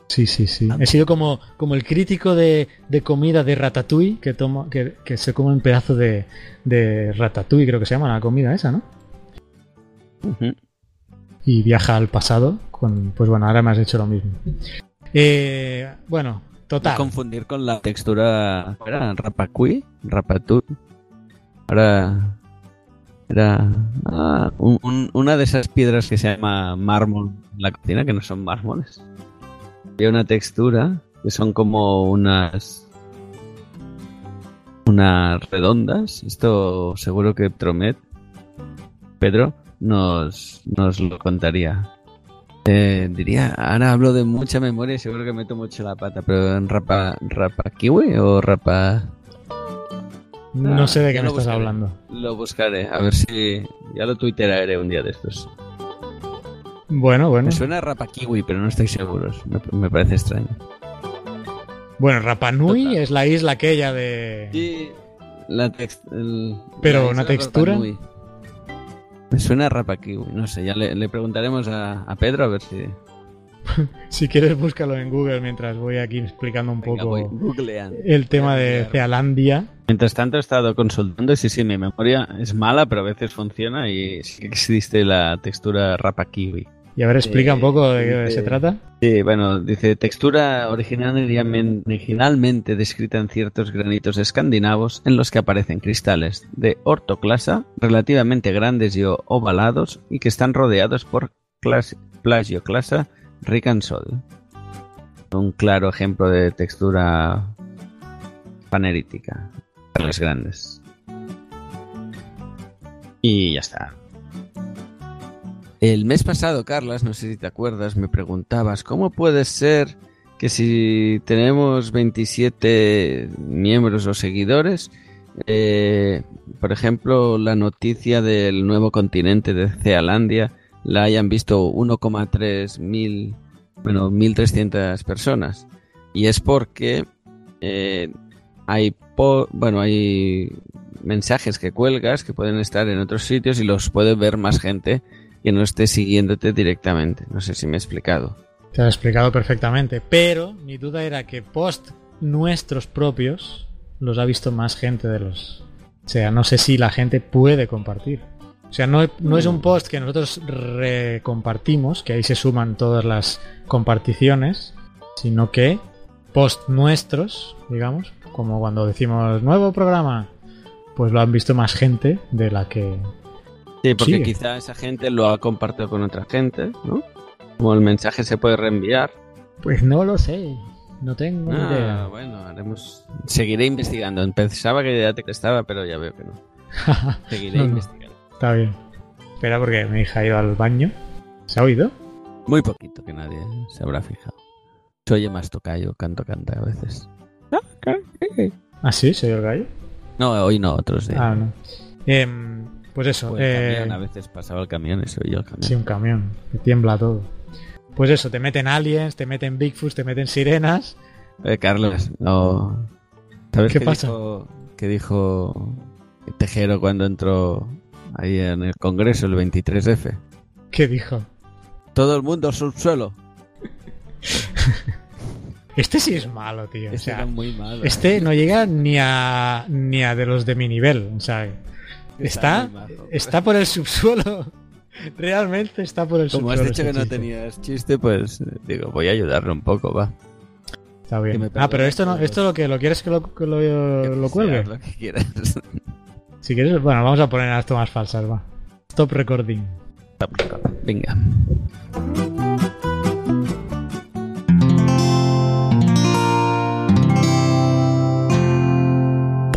Sí, sí, sí. He sido como, como el crítico de, de comida de ratatouille que toma, que, que se come un pedazo de, de ratatouille, creo que se llama la comida esa, ¿no? Y viaja al pasado con, pues bueno, ahora me has hecho lo mismo. Eh, bueno, total. Confundir con la textura. ¿Era Rapacui? Rapatut. Ahora. Era. ah, un- una de esas piedras que se llama mármol en la cocina, que no son mármoles. Había una textura que son como unas. unas redondas. Esto seguro que Tromet, Pedro, nos, nos lo contaría. Eh, diría, ahora hablo de mucha memoria y seguro que meto mucho la pata, pero en rapa, rapa kiwi o rapa... No sé de qué me estás buscaré. hablando. Lo buscaré, a ver si ya lo tuitearé un día de estos. Bueno, bueno. Me suena a rapa kiwi, pero no estoy seguro. Me, me parece extraño. Bueno, Rapa Nui es la isla aquella de... Sí, la tex- el- Pero la una textura. Rapa Nui. Me suena a rapa kiwi, no sé, ya le, le preguntaremos a, a Pedro a ver si... Si quieres, búscalo en Google mientras voy aquí explicando un Venga, poco el tema de Cealandia. Mientras tanto he estado consultando y sí, sí, mi memoria es mala, pero a veces funciona y sí que existe la textura rapa kiwi. Y a ver, explica un poco de qué se trata. Sí, bueno, dice textura originalmente, descrita en ciertos granitos escandinavos en los que aparecen cristales de ortoclasa relativamente grandes y ovalados y que están rodeados por clas- plagioclasa rica en sol. Un claro ejemplo de textura panerítica. Cristales grandes. Y ya está. El mes pasado, Carlas, no sé si te acuerdas, me preguntabas cómo puede ser que si tenemos 27 miembros o seguidores, eh, por ejemplo, la noticia del nuevo continente de Cealandia la hayan visto 1,3 mil, bueno, 1.300 personas. Y es porque eh, hay, bueno, hay mensajes que cuelgas que pueden estar en otros sitios y los puede ver más gente que no esté siguiéndote directamente. No sé si me he explicado. Te he explicado perfectamente. Pero mi duda era que post nuestros propios los ha visto más gente de los... O sea, no sé si la gente puede compartir. O sea, no, no es un post que nosotros recompartimos, que ahí se suman todas las comparticiones, sino que post nuestros, digamos, como cuando decimos nuevo programa, pues lo han visto más gente de la que... Sí, porque Sigue. quizá esa gente lo ha compartido con otra gente, ¿no? Como el mensaje se puede reenviar. Pues no lo sé, no tengo Ah, idea. bueno, haremos... Seguiré investigando. Empezaba que ya te estaba, pero ya veo que no. Seguiré No, no. investigando. Está bien. Espera porque mi hija ha ido al baño. ¿Se ha oído? Muy poquito que nadie se habrá fijado. Se oye más tocayo, canto canta a veces. ¿Ah, sí? ¿Se oye el gallo? No, hoy no, otros días. Ah, no. Em, pues eso. O eh, camión, a veces pasaba el camión y se oía el camión. sí, un camión. Que tiembla todo. Pues eso, te meten aliens, te meten Bigfoot, te meten sirenas. Eh, Carlos, no. ¿Sabes ¿Qué qué, pasa? dijo, qué dijo Tejero cuando entró ahí en el Congreso, el 23F? ¿Qué dijo? Todo el mundo subsuelo. Este sí es malo, tío. O sea, era muy malo. este no llega ni a ni a de los de mi nivel. O sea, está, está por el subsuelo. Realmente está por el Como has subsuelo. dicho ese que no chiste. tenías chiste, pues digo, voy a ayudarle un poco, va. Está bien. Ah, pero esto no, esto lo que lo quieres que lo, que lo, lo cuelgue. Sea lo que quieras. Si quieres, bueno, vamos a poner las tomas falsas, va. Stop recording. Venga.